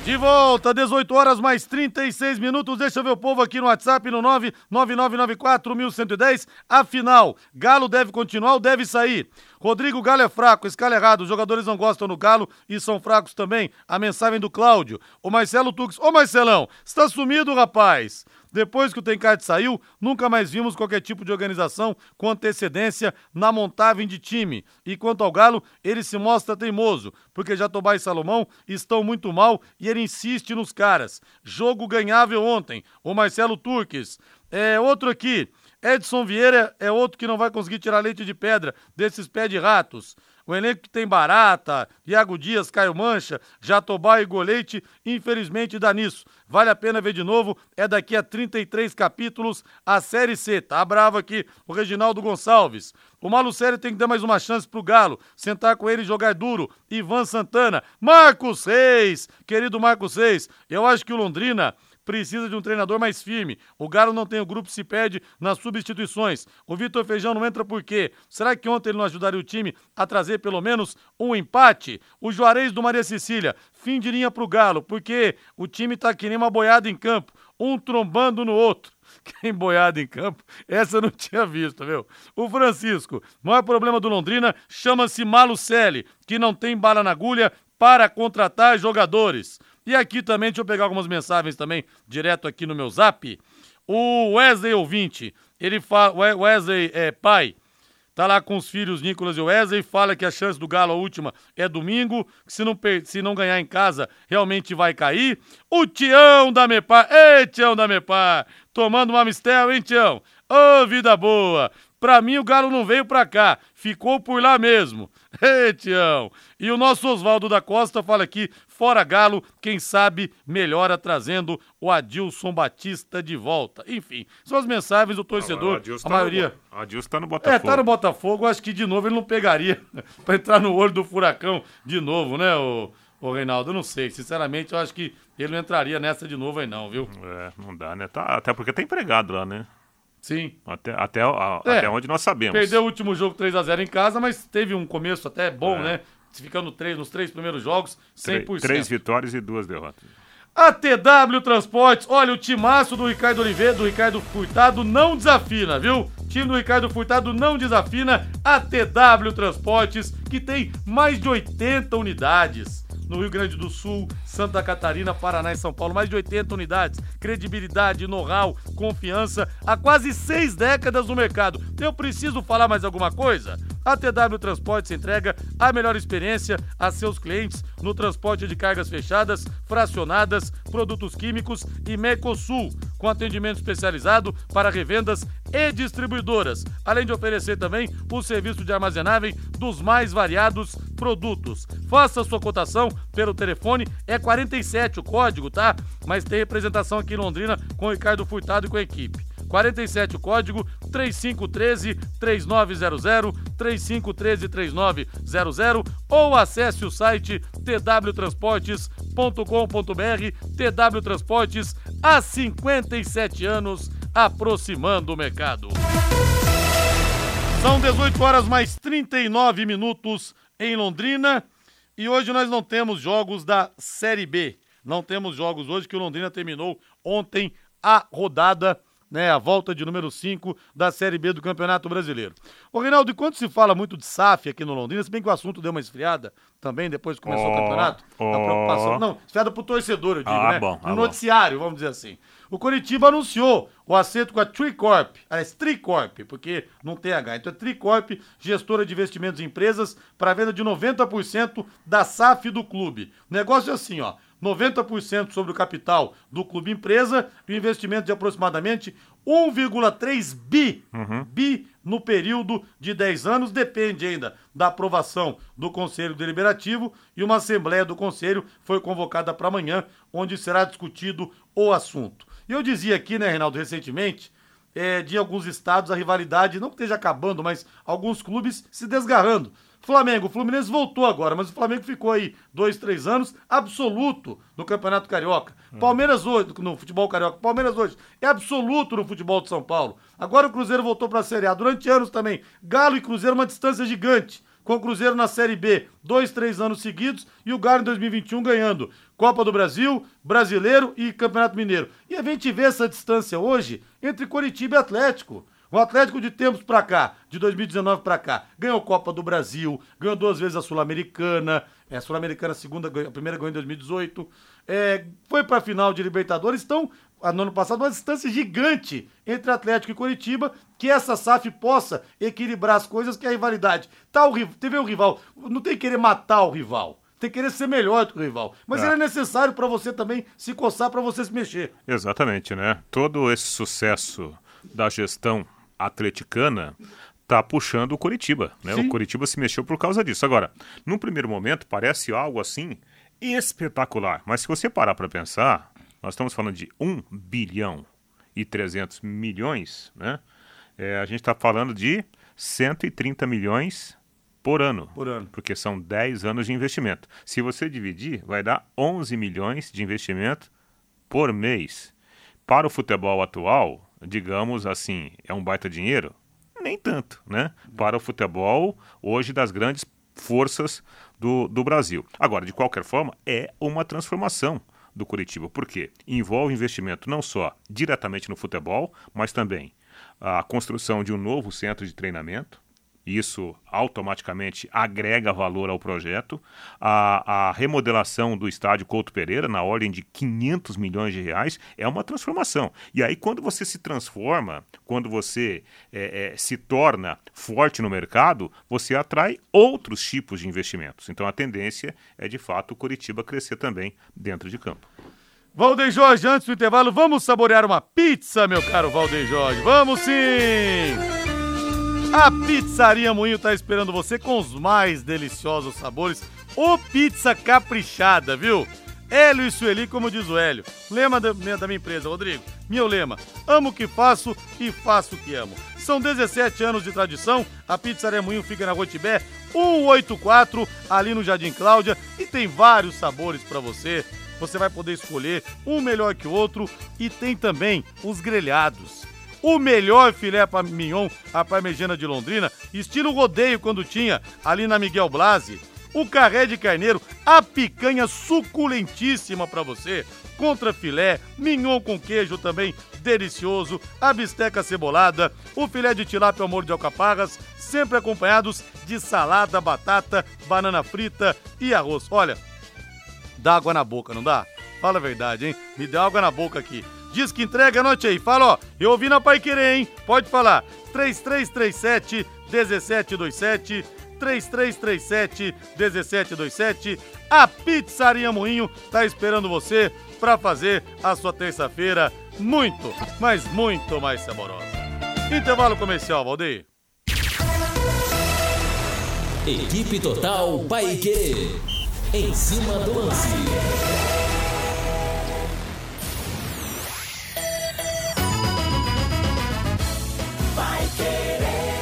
De volta, 18 horas mais 36 minutos. Deixa eu ver o povo aqui no WhatsApp no 999941110. Afinal, Galo deve continuar ou deve sair? Rodrigo Galo é fraco, escala errado. Os jogadores não gostam do Galo e são fracos também. A mensagem do Cláudio. O Marcelo Tux. Ô Marcelão, está sumido, rapaz? Depois que o Tencate saiu, nunca mais vimos qualquer tipo de organização com antecedência na montagem de time. E quanto ao Galo, ele se mostra teimoso, porque Jatobá e Salomão estão muito mal e ele insiste nos caras. Jogo ganhável ontem. O Marcelo Turques. É outro aqui. Edson Vieira é outro que não vai conseguir tirar leite de pedra desses pés de ratos. O elenco que tem Barata, Iago Dias, Caio Mancha, Jatobá e Goleite, infelizmente dá nisso. Vale a pena ver de novo, é daqui a 33 capítulos a Série C. Tá bravo aqui o Reginaldo Gonçalves. O Malucério tem que dar mais uma chance pro Galo, sentar com ele e jogar duro. Ivan Santana, Marcos Reis, querido Marcos Reis, eu acho que o Londrina precisa de um treinador mais firme. O Galo não tem o grupo, se perde nas substituições. O Vitor Feijão não entra por quê? Será que ontem ele não ajudaria o time a trazer pelo menos um empate? O Juarez do Maria Cecília, fim de linha pro Galo, porque o time tá que nem uma boiada em campo, um trombando no outro. Quem boiada em campo, essa eu não tinha visto, viu? O Francisco, maior problema do Londrina chama-se Malucelli, que não tem bala na agulha para contratar jogadores. E aqui também, deixa eu pegar algumas mensagens também, direto aqui no meu zap. O Wesley ouvinte, ele fala, Wesley é pai, tá lá com os filhos Nicolas e Wesley, fala que a chance do Galo, a última, é domingo, que se não, se não ganhar em casa, realmente vai cair. O Tião da Mepar, ei Tião da Mepar, tomando uma mistel, hein Tião? Ô, oh, vida boa! Pra mim, o Galo não veio pra cá, ficou por lá mesmo. Ei, Tião! E o nosso Oswaldo da Costa fala aqui, fora Galo, quem sabe melhora trazendo o Adilson Batista de volta. Enfim, são as mensagens do torcedor, a, a tá maioria... No, Adilson tá no Botafogo. É, tá no Botafogo, acho que de novo ele não pegaria pra entrar no olho do furacão de novo, né, o... Ô, Reinaldo, eu não sei. Sinceramente, eu acho que ele não entraria nessa de novo aí, não, viu? É, não dá, né? Tá, até porque tá empregado lá, né? Sim. Até, até, a, é, até onde nós sabemos. Perdeu o último jogo 3 a 0 em casa, mas teve um começo até bom, é. né? Ficando três, nos três primeiros jogos, 100%. Três, três vitórias e duas derrotas. A TW Transportes, olha, o timaço do Ricardo Oliveira, do Ricardo Furtado, não desafina, viu? O time do Ricardo Furtado não desafina a TW Transportes, que tem mais de 80 unidades no Rio Grande do Sul, Santa Catarina, Paraná e São Paulo. Mais de 80 unidades. Credibilidade, know-how, confiança há quase seis décadas no mercado. Eu preciso falar mais alguma coisa? A TW Transportes entrega a melhor experiência a seus clientes no transporte de cargas fechadas, fracionadas, produtos químicos e Mecosul, com atendimento especializado para revendas e distribuidoras, além de oferecer também o serviço de armazenagem dos mais variados produtos. Faça sua cotação pelo telefone, é 47 o código, tá? Mas tem representação aqui em Londrina com o Ricardo Furtado e com a equipe. 47 o código 3513 3900 3513 3900 ou acesse o site twtransportes.com.br TW Transportes há 57 anos aproximando o mercado. São 18 horas mais 39 minutos em Londrina e hoje nós não temos jogos da Série B. Não temos jogos hoje que o Londrina terminou ontem a rodada né, a volta de número 5 da Série B do Campeonato Brasileiro. Ô, Reinaldo, enquanto se fala muito de SAF aqui no Londrina, se bem que o assunto deu uma esfriada também depois que começou oh, o campeonato, oh. a preocupação. Não, esfriada pro torcedor, eu digo, ah, né? Bom, ah, no noticiário, vamos dizer assim. O Coritiba anunciou o acerto com a Tricorp, aliás, Tricorp, porque não tem H. Então é Tricorp, gestora de investimentos em empresas, para venda de 90% da SAF do clube. O negócio é assim, ó. 90% sobre o capital do clube empresa e um investimento de aproximadamente 1,3 bi, bi no período de 10 anos, depende ainda da aprovação do Conselho Deliberativo e uma Assembleia do Conselho foi convocada para amanhã, onde será discutido o assunto. E eu dizia aqui, né, Reinaldo, recentemente, é, de alguns estados a rivalidade não que esteja acabando, mas alguns clubes se desgarrando. Flamengo, o Fluminense voltou agora, mas o Flamengo ficou aí dois, três anos absoluto no Campeonato Carioca. Palmeiras hoje, no futebol carioca, Palmeiras hoje é absoluto no futebol de São Paulo. Agora o Cruzeiro voltou para a Série A. Durante anos também, Galo e Cruzeiro uma distância gigante. Com o Cruzeiro na Série B, dois, três anos seguidos, e o Galo em 2021 ganhando Copa do Brasil, Brasileiro e Campeonato Mineiro. E a gente vê essa distância hoje entre Coritiba e Atlético. O Atlético de tempos pra cá, de 2019 pra cá, ganhou Copa do Brasil, ganhou duas vezes a Sul-Americana, é, a Sul-Americana a segunda, a primeira ganhou em 2018, é, foi pra final de Libertadores, ah, no ano passado, uma distância gigante entre Atlético e Coritiba, que essa SAF possa equilibrar as coisas, que é a rivalidade. Tá o, teve o rival, não tem que querer matar o rival, tem que querer ser melhor do que o rival, mas É. ele é necessário pra você também se coçar, pra você se mexer. Exatamente, né? Todo esse sucesso da gestão atleticana tá puxando o Coritiba, né? Sim. O Coritiba se mexeu por causa disso. Agora, num primeiro momento parece algo assim espetacular, mas se você parar para pensar, nós estamos falando de 1 bilhão e 300 milhões, né? É, a gente está falando de 130 milhões por ano. Por ano. Porque são 10 anos de investimento. Se você dividir, vai dar 11 milhões de investimento por mês. Para o futebol atual, digamos assim, é um baita dinheiro? Nem tanto, né? Para o futebol, hoje, das grandes forças do, do Brasil. Agora, de qualquer forma, é uma transformação do Curitiba. Por quê? Envolve investimento não só diretamente no futebol, mas também a construção de um novo centro de treinamento, isso automaticamente agrega valor ao projeto. A, a remodelação do estádio Couto Pereira, na ordem de 500 milhões de reais, é uma transformação. E aí, quando você se transforma, quando você é, é, se torna forte no mercado, você atrai outros tipos de investimentos. Então, a tendência é, de fato, o Curitiba crescer também dentro de campo. Valdeir Jorge, antes do intervalo, vamos saborear uma pizza, meu caro Valdeir Jorge. Vamos sim! A Pizzaria Moinho tá esperando você com os mais deliciosos sabores. Ô pizza caprichada, viu? Hélio e Sueli, como diz o Hélio. Lema da, minha- empresa, Rodrigo. Meu lema: amo o que faço e faço o que amo. São 17 anos de tradição. A Pizzaria Moinho fica na Rua Tibé 184, ali no Jardim Cláudia, e tem vários sabores para você. Você vai poder escolher um melhor que o outro e tem também os grelhados. O melhor filé mignon, a parmegiana de Londrina, estilo rodeio quando tinha ali na Miguel Blasi. O carré de carneiro, a picanha suculentíssima para você. Contra filé, mignon com queijo também delicioso, a bisteca cebolada, o filé de tilápia ao molho de alcaparras, sempre acompanhados de salada, batata, banana frita e arroz. Olha, dá água na boca, não dá? Fala a verdade, hein? Me dá água na boca aqui. Diz que entrega, anote aí. Fala, ó, eu ouvi na Pai Querer, hein? Pode falar. 3337 1727 3337 1727. A Pizzaria Moinho tá esperando você para fazer a sua terça-feira muito, mas muito mais saborosa. Intervalo comercial, Valdeir. Equipe Total Paique. Em cima do lance. querer.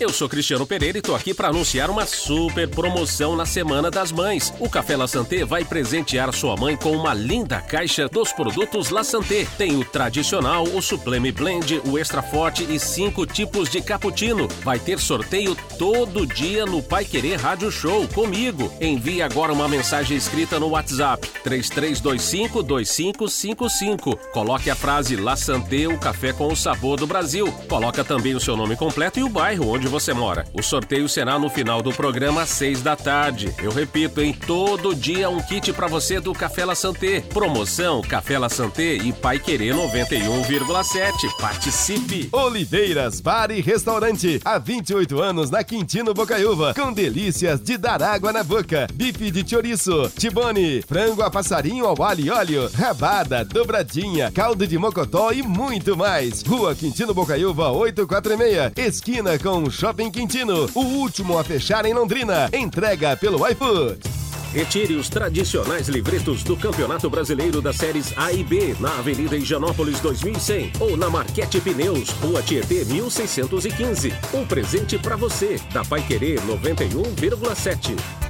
Eu sou Cristiano Pereira e tô aqui para anunciar uma super promoção na Semana das Mães. O Café La Santé vai presentear sua mãe com uma linda caixa dos produtos La Santé. Tem o tradicional, o Sublime Blend, o Extra Forte e cinco tipos de cappuccino. Vai ter sorteio todo dia no Pai Querer Rádio Show comigo. Envie agora uma mensagem escrita no WhatsApp 3325 2555. Coloque a frase La Santé, o café com o sabor do Brasil. Coloca também o seu nome completo e o bairro onde você mora. O sorteio será no final do programa às 6 da tarde. Eu repito, em todo dia um kit para você do Café La Santé. Promoção Café La Santé e Pai Querer 91,7. Participe. Oliveiras Bar e Restaurante. Há 28 anos na Quintino Bocaiúva. Com delícias de dar água na boca. Bife de chouriço, tibone, frango a passarinho ao alho e óleo, rabada, dobradinha, caldo de mocotó e muito mais. Rua Quintino Bocaiúva 846. Esquina com Shopping Quintino. O último a fechar em Londrina. Entrega pelo iFood. Retire os tradicionais livretos do Campeonato Brasileiro das séries A e B na Avenida Higienópolis 2100 ou na Marquete Pneus, Rua Tietê 1615. Um presente para você, da Pai Querer 91,7.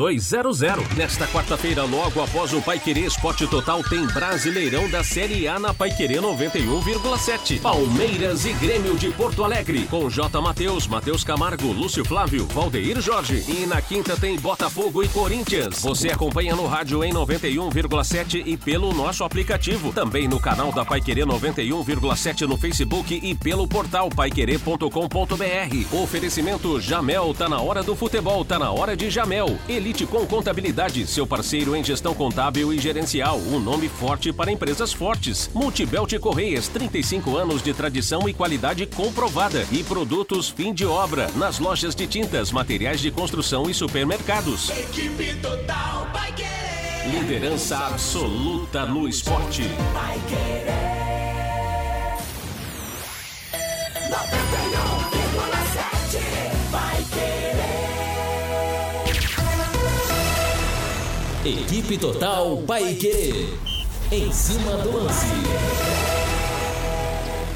5200. Nesta quarta-feira, logo após o Pai Querer Esporte Total, tem Brasileirão da Série A na Pai Querer 91,7. Palmeiras e Grêmio de Porto Alegre, com J. Matheus, Matheus Camargo, Lúcio Flávio, Valdeir Jorge. E na quinta tem Botafogo e Corinthians. Você acompanha no rádio em 91,7 e pelo nosso aplicativo. Também no canal da Pai Querer 91,7 no Facebook e pelo portal paiquerer.com.br. Oferecimento Jamel, tá na hora do futebol, tá na hora de Jamel. Elite com Contabilidade, seu parceiro em gestão contábil e gerencial. Um nome forte para empresas fortes. Multibelt Correias, 35 anos de tradição e qualidade comprovada. E produtos fim de obra, nas lojas de tintas, materiais de construção e supermercados. Equipe total vai querer. Liderança absoluta no esporte. Vai querer. 91,7 Equipe Total Paique. Em cima do lance.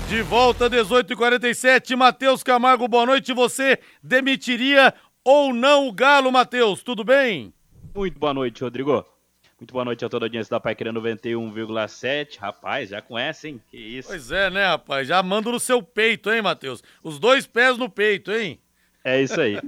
De volta, 18h47. Matheus Camargo, boa noite. Você demitiria ou não o Galo, Matheus? Tudo bem? Muito boa noite, Rodrigo. Muito boa noite a toda a audiência da Pai Querendo 91,7. Rapaz, já conhece, hein? Que isso. Pois é, né, rapaz? Já mando no seu peito, hein, Matheus? Os dois pés no peito, hein? É isso aí.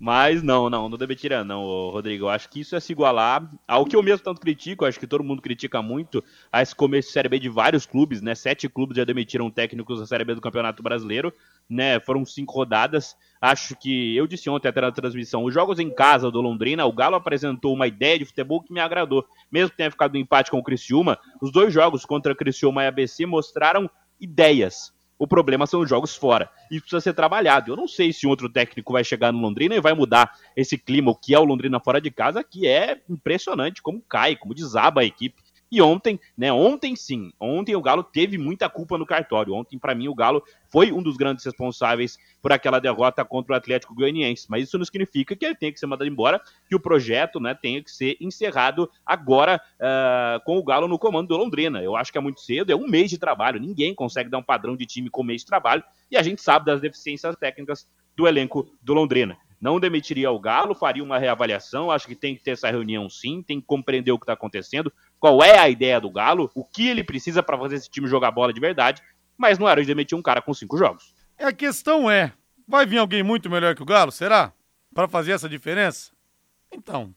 Mas não, não, não demitiria não, ô, Rodrigo. Eu acho que isso é se igualar ao que eu mesmo tanto critico, acho que todo mundo critica muito, a esse começo de Série B de vários clubes, né? Sete clubes já demitiram técnicos da Série B do Campeonato Brasileiro, né? Foram cinco rodadas. Acho que, eu disse ontem até na transmissão, os jogos em casa do Londrina, o Galo apresentou uma ideia de futebol que me agradou. Mesmo que tenha ficado um empate com o Criciúma, os dois jogos contra Criciúma e ABC mostraram ideias. O problema são os jogos fora. Isso precisa ser trabalhado. Eu não sei se outro técnico vai chegar no Londrina e vai mudar esse clima, o que é o Londrina fora de casa, que é impressionante como cai, como desaba a equipe. E ontem, né? Ontem sim, ontem o Galo teve muita culpa no cartório. Ontem, para mim, o Galo foi um dos grandes responsáveis por aquela derrota contra o Atlético Goianiense. Mas isso não significa que ele tenha que ser mandado embora, que o projeto, né, tenha que ser encerrado agora uh, com o Galo no comando do Londrina. Eu acho que é muito cedo, é um mês de trabalho. Ninguém consegue dar um padrão de time com um mês de trabalho. E a gente sabe das deficiências técnicas do elenco do Londrina não demitiria o Galo, faria uma reavaliação. Acho que tem que ter essa reunião sim, tem que compreender o que está acontecendo, qual é a ideia do Galo, o que ele precisa para fazer esse time jogar bola de verdade, mas não era de demitir um cara com cinco jogos. É, a questão é: vai vir alguém muito melhor que o Galo, será? Para fazer essa diferença? Então,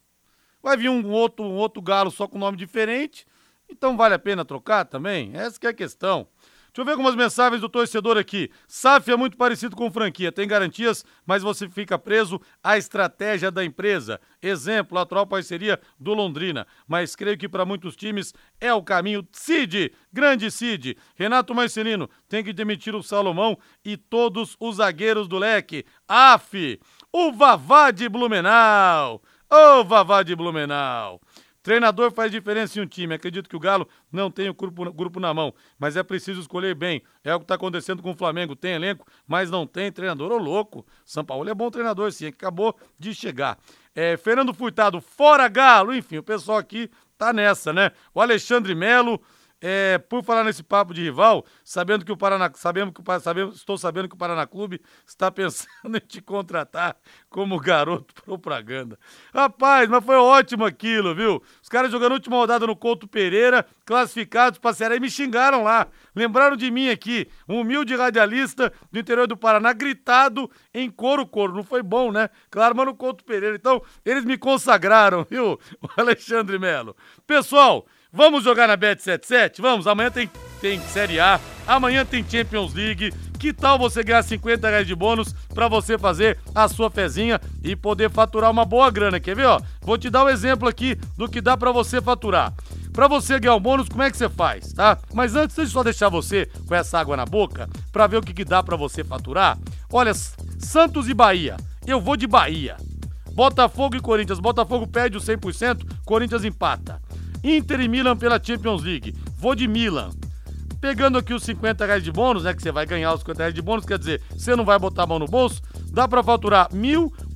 vai vir um outro, um outro Galo só com nome diferente, então vale a pena trocar também? Essa é a questão. Deixa eu ver algumas mensagens do torcedor aqui. SAF é muito parecido com franquia, tem garantias, mas você fica preso à estratégia da empresa. Exemplo, a atual parceria do Londrina. Mas creio que para muitos times é o caminho. Cid, grande Cid. Renato Marcelino tem que demitir o Salomão e todos os zagueiros do leque. AF, o Vavá de Blumenau. Ô, oh, Vavá de Blumenau. Treinador faz diferença em um time. Acredito que o Galo não tem o grupo, grupo na mão, mas é preciso escolher bem. É o que está acontecendo com o Flamengo. Tem elenco, mas não tem treinador. Ô louco! São Paulo é bom treinador, sim, que acabou de chegar. É, Fernando Furtado, fora Galo. Enfim, o pessoal aqui tá nessa, né? O Alexandre Melo. É, por falar nesse papo de rival, sabendo que o Paraná, sabemos que o estou sabendo que o Paraná Clube está pensando em te contratar como garoto propaganda. Rapaz, mas foi ótimo aquilo, viu? Os caras jogando a última rodada no Couto Pereira, classificados para a Série me xingaram lá. Lembraram de mim aqui, um humilde radialista do interior do Paraná, gritado em couro couro. Não foi bom, né? Claro, mas no Couto Pereira. Então, eles me consagraram, viu? O Alexandre Melo. Pessoal, Vamos jogar na Bet77? Vamos, amanhã tem, tem Série A, amanhã tem Champions League. Que tal você ganhar 50 reais de bônus para você fazer a sua fezinha e poder faturar uma boa grana? Quer ver, ó? Vou te dar um exemplo aqui do que dá para você faturar. Para você ganhar o um bônus, como é que você faz, tá? Mas antes de só deixar você com essa água na boca, para ver o que, que dá para você faturar, olha, Santos e Bahia. Eu vou de Bahia. Botafogo e Corinthians. Botafogo perde o 100%, Corinthians empata. Inter e Milan pela Champions League. Vou de Milan. Pegando aqui os 50 reais de bônus, né? Que você vai ganhar os 50 reais de bônus, quer dizer, você não vai botar a mão no bolso, dá para faturar R$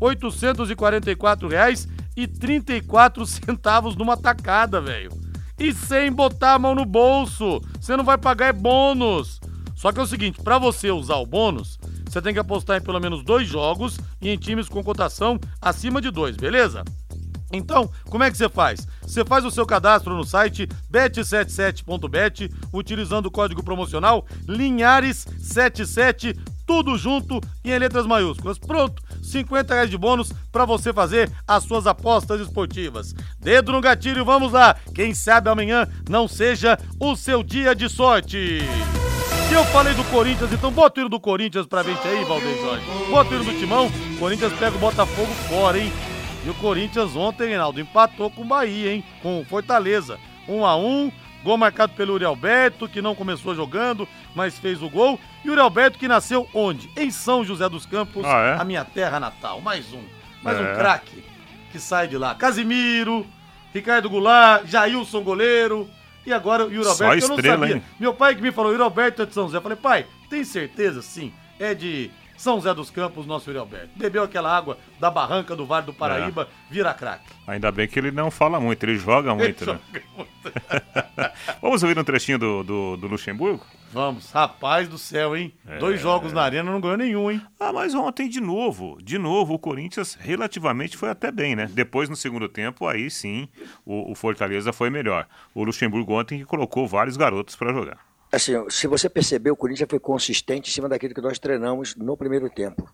1.844,34 numa tacada, velho. E sem botar a mão no bolso. Você não vai pagar é bônus. Só que é o seguinte, para você usar o bônus, você tem que apostar em pelo menos dois jogos e em times com cotação acima de dois, beleza? Então, como é que você faz? Você faz o seu cadastro no site bet77.bet, utilizando o código promocional Linhares77, tudo junto e em letras maiúsculas. Pronto, 50 reais de bônus para você fazer as suas apostas esportivas. Dedo no gatilho, vamos lá. Quem sabe amanhã não seja o seu dia de sorte. Eu falei do Corinthians, então bota o hino do Corinthians pra gente aí, Valdeir Jorge. Bota o hino do Timão, Corinthians pega o Botafogo fora, hein? E o Corinthians ontem, Reinaldo, empatou com o Bahia, hein? Com Fortaleza. 1 a 1 Gol marcado pelo Uri Alberto, que não começou jogando, mas fez o gol. E o Uri Alberto que nasceu onde? Em São José dos Campos, ah, é? a minha terra natal. Mais um. Mais é. um craque que sai de lá. Casimiro, Ricardo Goulart, Jailson goleiro. E agora o Yuri Alberto, Só estrela, eu não sabia. Hein? Meu pai que me falou, Yuri Alberto é de São José. Eu falei, pai, tem certeza? Sim. É de são José dos Campos, nosso Yuri Alberto. Bebeu aquela água da barranca do Vale do Paraíba, é. vira craque. Ainda bem que ele não fala muito, ele joga muito, ele né? Joga muito. Vamos ouvir um trechinho do, do, do, Luxemburgo? Vamos, rapaz do céu, hein? É... Dois jogos na arena, não ganhou nenhum, hein? Ah, mas ontem de novo, de novo, o Corinthians relativamente foi até bem, né? Depois, no segundo tempo, aí sim, o, o Fortaleza foi melhor. O Luxemburgo ontem que colocou vários garotos para jogar. Assim, se você percebeu, o Corinthians foi consistente em cima daquilo que nós treinamos no primeiro tempo.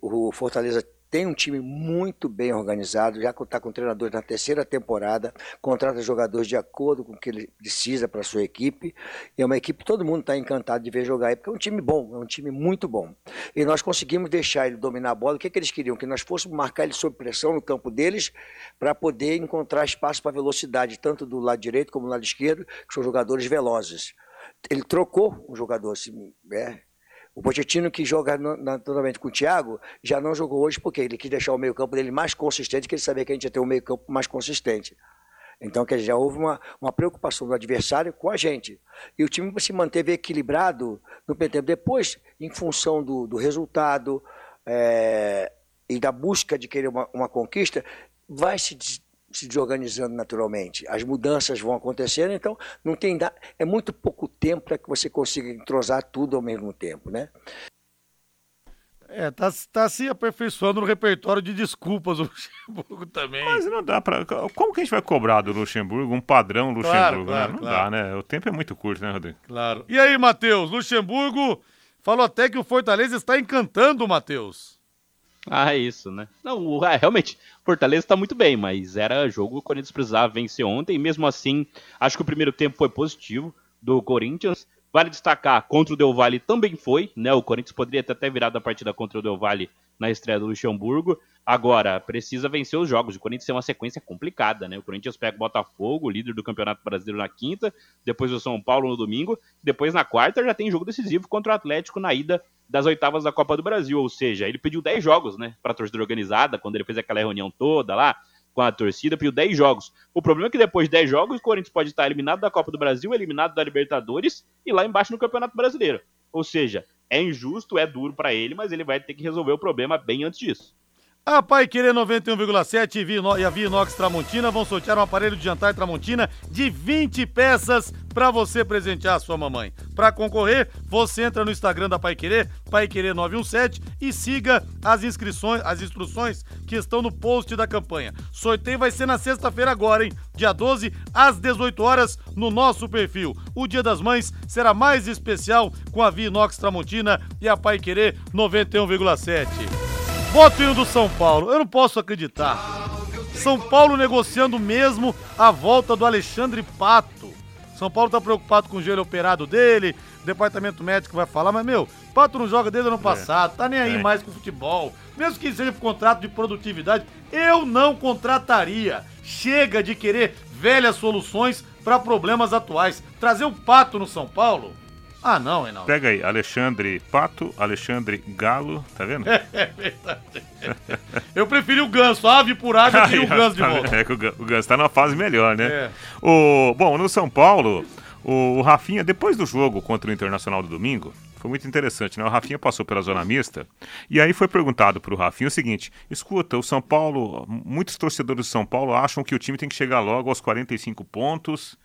O Fortaleza tem um time muito bem organizado, já está com treinadores na terceira temporada, contrata jogadores de acordo com o que ele precisa para sua equipe. É uma equipe todo mundo está encantado de ver jogar aí, porque é um time bom, é um time muito bom. E nós conseguimos deixar ele dominar a bola. O que, que eles queriam? Que nós fôssemos marcar ele sob pressão no campo deles para poder encontrar espaço para velocidade, tanto do lado direito como do lado esquerdo, que são jogadores velozes ele trocou um jogador. Assim, é. O Pochettino, que joga naturalmente com o Thiago, já não jogou hoje porque ele quis deixar o meio-campo dele mais consistente, que ele sabia que a gente ia ter um meio-campo mais consistente. Então, quer dizer, já houve uma, uma preocupação do adversário com a gente. E o time se manteve equilibrado no tempo. Depois, em função do, do resultado é, e da busca de querer uma, uma conquista, vai se se desorganizando naturalmente. As mudanças vão acontecendo, então não tem é muito pouco tempo para que você consiga entrosar tudo ao mesmo tempo, né? É, tá, tá se aperfeiçoando no repertório de desculpas o Luxemburgo também. Mas não dá para Como que a gente vai cobrar do Luxemburgo um padrão Luxemburgo? Claro, né? claro, né? Não claro. dá, né? O tempo é muito curto, né, Rodrigo? Claro. E aí, Matheus? Luxemburgo falou até que o Fortaleza está encantando, Matheus. Ah, é isso, né? Não, é, realmente, Fortaleza está muito bem, mas era jogo que o Corinthians precisava vencer ontem, mesmo assim, acho que o primeiro tempo foi positivo do Corinthians. Vale destacar, contra o Del Valle também foi, né? O Corinthians poderia ter até virado a partida contra o Del Valle na estreia do Luxemburgo. Agora, precisa vencer os jogos. O Corinthians tem uma sequência complicada, né? O Corinthians pega o Botafogo, líder do Campeonato Brasileiro na quinta, depois o São Paulo no domingo, depois na quarta já tem jogo decisivo contra o Atlético na ida das oitavas da Copa do Brasil, ou seja, ele pediu 10 jogos, né, para a torcida organizada, quando ele fez aquela reunião toda lá com a torcida, pediu 10 jogos. O problema é que depois de 10 jogos, o Corinthians pode estar eliminado da Copa do Brasil, eliminado da Libertadores e lá embaixo no Campeonato Brasileiro. Ou seja, é injusto, é duro para ele, mas ele vai ter que resolver o problema bem antes disso. A Pai Querer 91,7 e a Via Inox Tramontina vão sortear um aparelho de jantar Tramontina de 20 peças para você presentear a sua mamãe. Para concorrer, você entra no Instagram da Pai Querer, Pai Querer 917 e siga as inscrições, as instruções que estão no post da campanha. Sorteio vai ser na sexta-feira agora, hein? Dia 12 às 18 horas no nosso perfil. O Dia das Mães será mais especial com a Via Inox Tramontina e a Pai Querer 91,7. Voto hino do São Paulo. Eu não posso acreditar. São Paulo negociando mesmo a volta do Alexandre Pato. São Paulo tá preocupado com o joelho operado dele, o departamento médico vai falar, mas meu, Pato não joga desde o ano passado, tá nem aí É. mais com o futebol. Mesmo que seja por contrato de produtividade, eu não contrataria. Chega de querer velhas soluções para problemas atuais. Trazer o Pato no São Paulo? Ah, não, Reinaldo. Pega aí, Alexandre Pato, Alexandre Galo, tá vendo? É verdade. Eu preferi o ganso, ave por ave, eu o ganso de Tá volta. É que o Ganso tá numa fase melhor, né? É. O, bom, no São Paulo, o Rafinha, depois do jogo contra o Internacional do domingo, foi muito interessante, né? O Rafinha passou pela zona mista e aí foi perguntado pro Rafinha o seguinte: escuta, o São Paulo, muitos torcedores do São Paulo acham que o time tem que chegar logo aos 45 pontos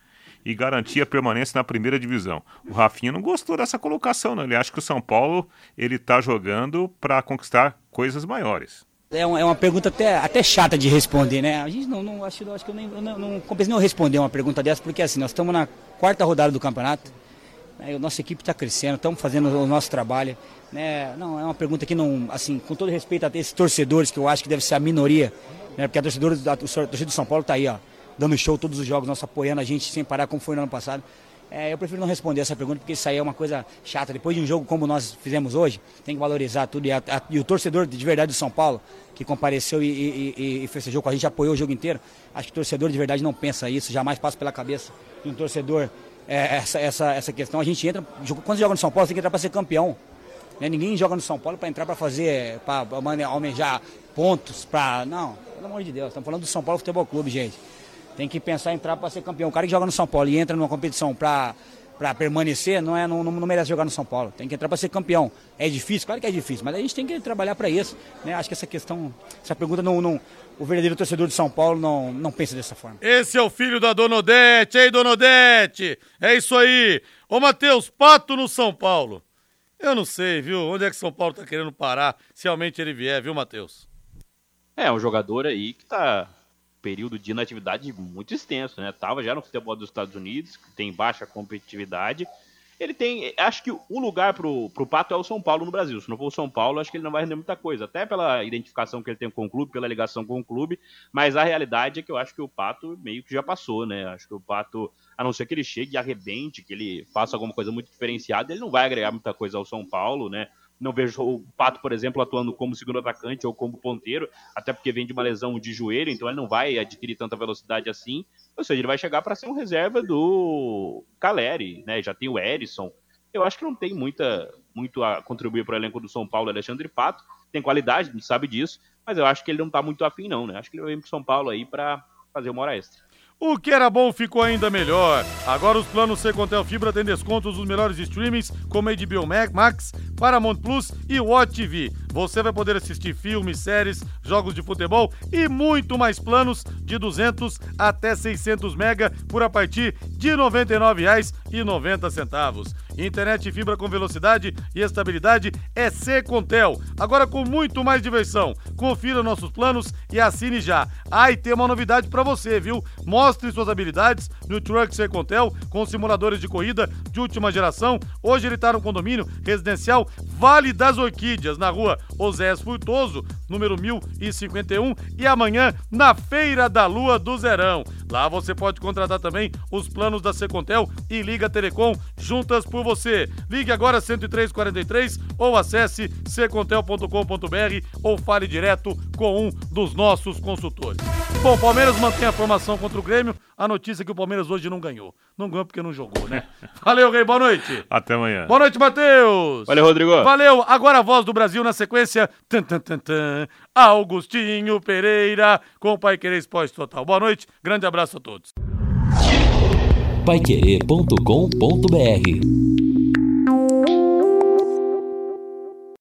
e garantir a permanência na primeira divisão. O Rafinha não gostou dessa colocação, não. Ele acha que o São Paulo ele tá jogando para conquistar coisas maiores. É, é uma pergunta até, até chata de responder, né? A gente não, não acho, acho que eu nem, não, não compensa nem eu responder uma pergunta dessa, porque assim, nós estamos na quarta rodada do campeonato, né, a nossa equipe está crescendo, estamos fazendo o nosso trabalho. Né? Não, é uma pergunta que não, assim, com todo respeito a esses torcedores, que eu acho que deve ser a minoria, né? Porque a torcedora, a torcida do São Paulo está aí, ó, dando show todos os jogos, nós apoiando a gente sem parar, como foi no ano passado. É, eu prefiro não responder essa pergunta porque isso aí é uma coisa chata. Depois de um jogo como nós fizemos hoje, tem que valorizar tudo. E, a- a- e o torcedor de verdade do São Paulo, que compareceu e, e, e, festejou com a gente, apoiou o jogo inteiro, acho que o torcedor de verdade não pensa isso, jamais passa pela cabeça de um torcedor é, essa, essa, essa questão. A gente entra, quando joga no São Paulo, tem que entrar para ser campeão. né? Ninguém joga no São Paulo para entrar para fazer, para almejar pontos, para. Não, pelo amor de Deus, estamos falando do São Paulo Futebol Clube, gente. Tem que pensar em entrar para ser campeão. O cara que joga no São Paulo e entra numa competição para para permanecer, não, é, não, não merece jogar no São Paulo. Tem que entrar para ser campeão. É difícil? Claro que é difícil, mas a gente tem que trabalhar para isso. Né? Acho que essa questão, essa pergunta, não, não, o verdadeiro torcedor de São Paulo não, não pensa dessa forma. Esse é o filho da Dona Odete. Ei, Dona Odete! É isso aí. Ô, Matheus, pato no São Paulo. Eu não sei, viu? Onde é que São Paulo tá querendo parar, se realmente ele vier, viu, Matheus? É, um jogador aí que tá período de inatividade muito extenso, né? Tava já no futebol dos Estados Unidos, que tem baixa competitividade. Ele tem, acho que o lugar pro, pro Pato é o São Paulo no Brasil. Se não for o São Paulo, acho que ele não vai render muita coisa, até pela identificação que ele tem com o clube, pela ligação com o clube, mas a realidade é que eu acho que o Pato meio que já passou, né? Acho que o Pato, a não ser que ele chegue e arrebente, que ele faça alguma coisa muito diferenciada, ele não vai agregar muita coisa ao São Paulo, né? Não vejo o Pato, por exemplo, atuando como segundo atacante ou como ponteiro, até porque vem de uma lesão de joelho, então ele não vai adquirir tanta velocidade assim. Ou seja, ele vai chegar para ser um reserva do Caleri, né? Já tem o Erisson. Eu acho que não tem muita, muito a contribuir para o elenco do São Paulo, Alexandre Pato. Tem qualidade, sabe disso, mas eu acho que ele não tá muito afim, não, né? Acho que ele vem pro São Paulo aí para fazer uma hora extra. O que era bom ficou ainda melhor. Agora os planos Secontel Fibra têm descontos nos melhores streamings, como HBO Max, Paramount Plus e Watch TV. Você vai poder assistir filmes, séries, jogos de futebol e muito mais planos de 200 até 600 mega por a partir de R$ 99,90. Internet fibra com velocidade e estabilidade é Secontel. Agora com muito mais diversão. Confira nossos planos e assine já. Ah, e tem uma novidade para você, viu? Mostre suas habilidades no Truck Secontel com simuladores de corrida de última geração. Hoje ele está no condomínio residencial Vale das Orquídeas, na rua Osés Furtoso, número 1051, e amanhã na Feira da Lua do Zerão. Lá você pode contratar também os planos da Secontel e Liga Telecom juntas por você. Ligue agora 10343 ou acesse secontel.com.br ou fale direto com um dos nossos consultores. Bom, Palmeiras mantém a formação contra o Grêmio. A notícia é que o Palmeiras hoje não ganhou. Não ganhou porque não jogou, né? Valeu, Rei. Boa noite. Até amanhã. Boa noite, Matheus. Valeu, Rodrigo. Valeu. Agora a voz do Brasil na sequência. Tan, tan, tan, tan. Augustinho Pereira com o Pai Querer Esporte Total. Boa noite. Grande abraço a todos. Paiquerê.com.br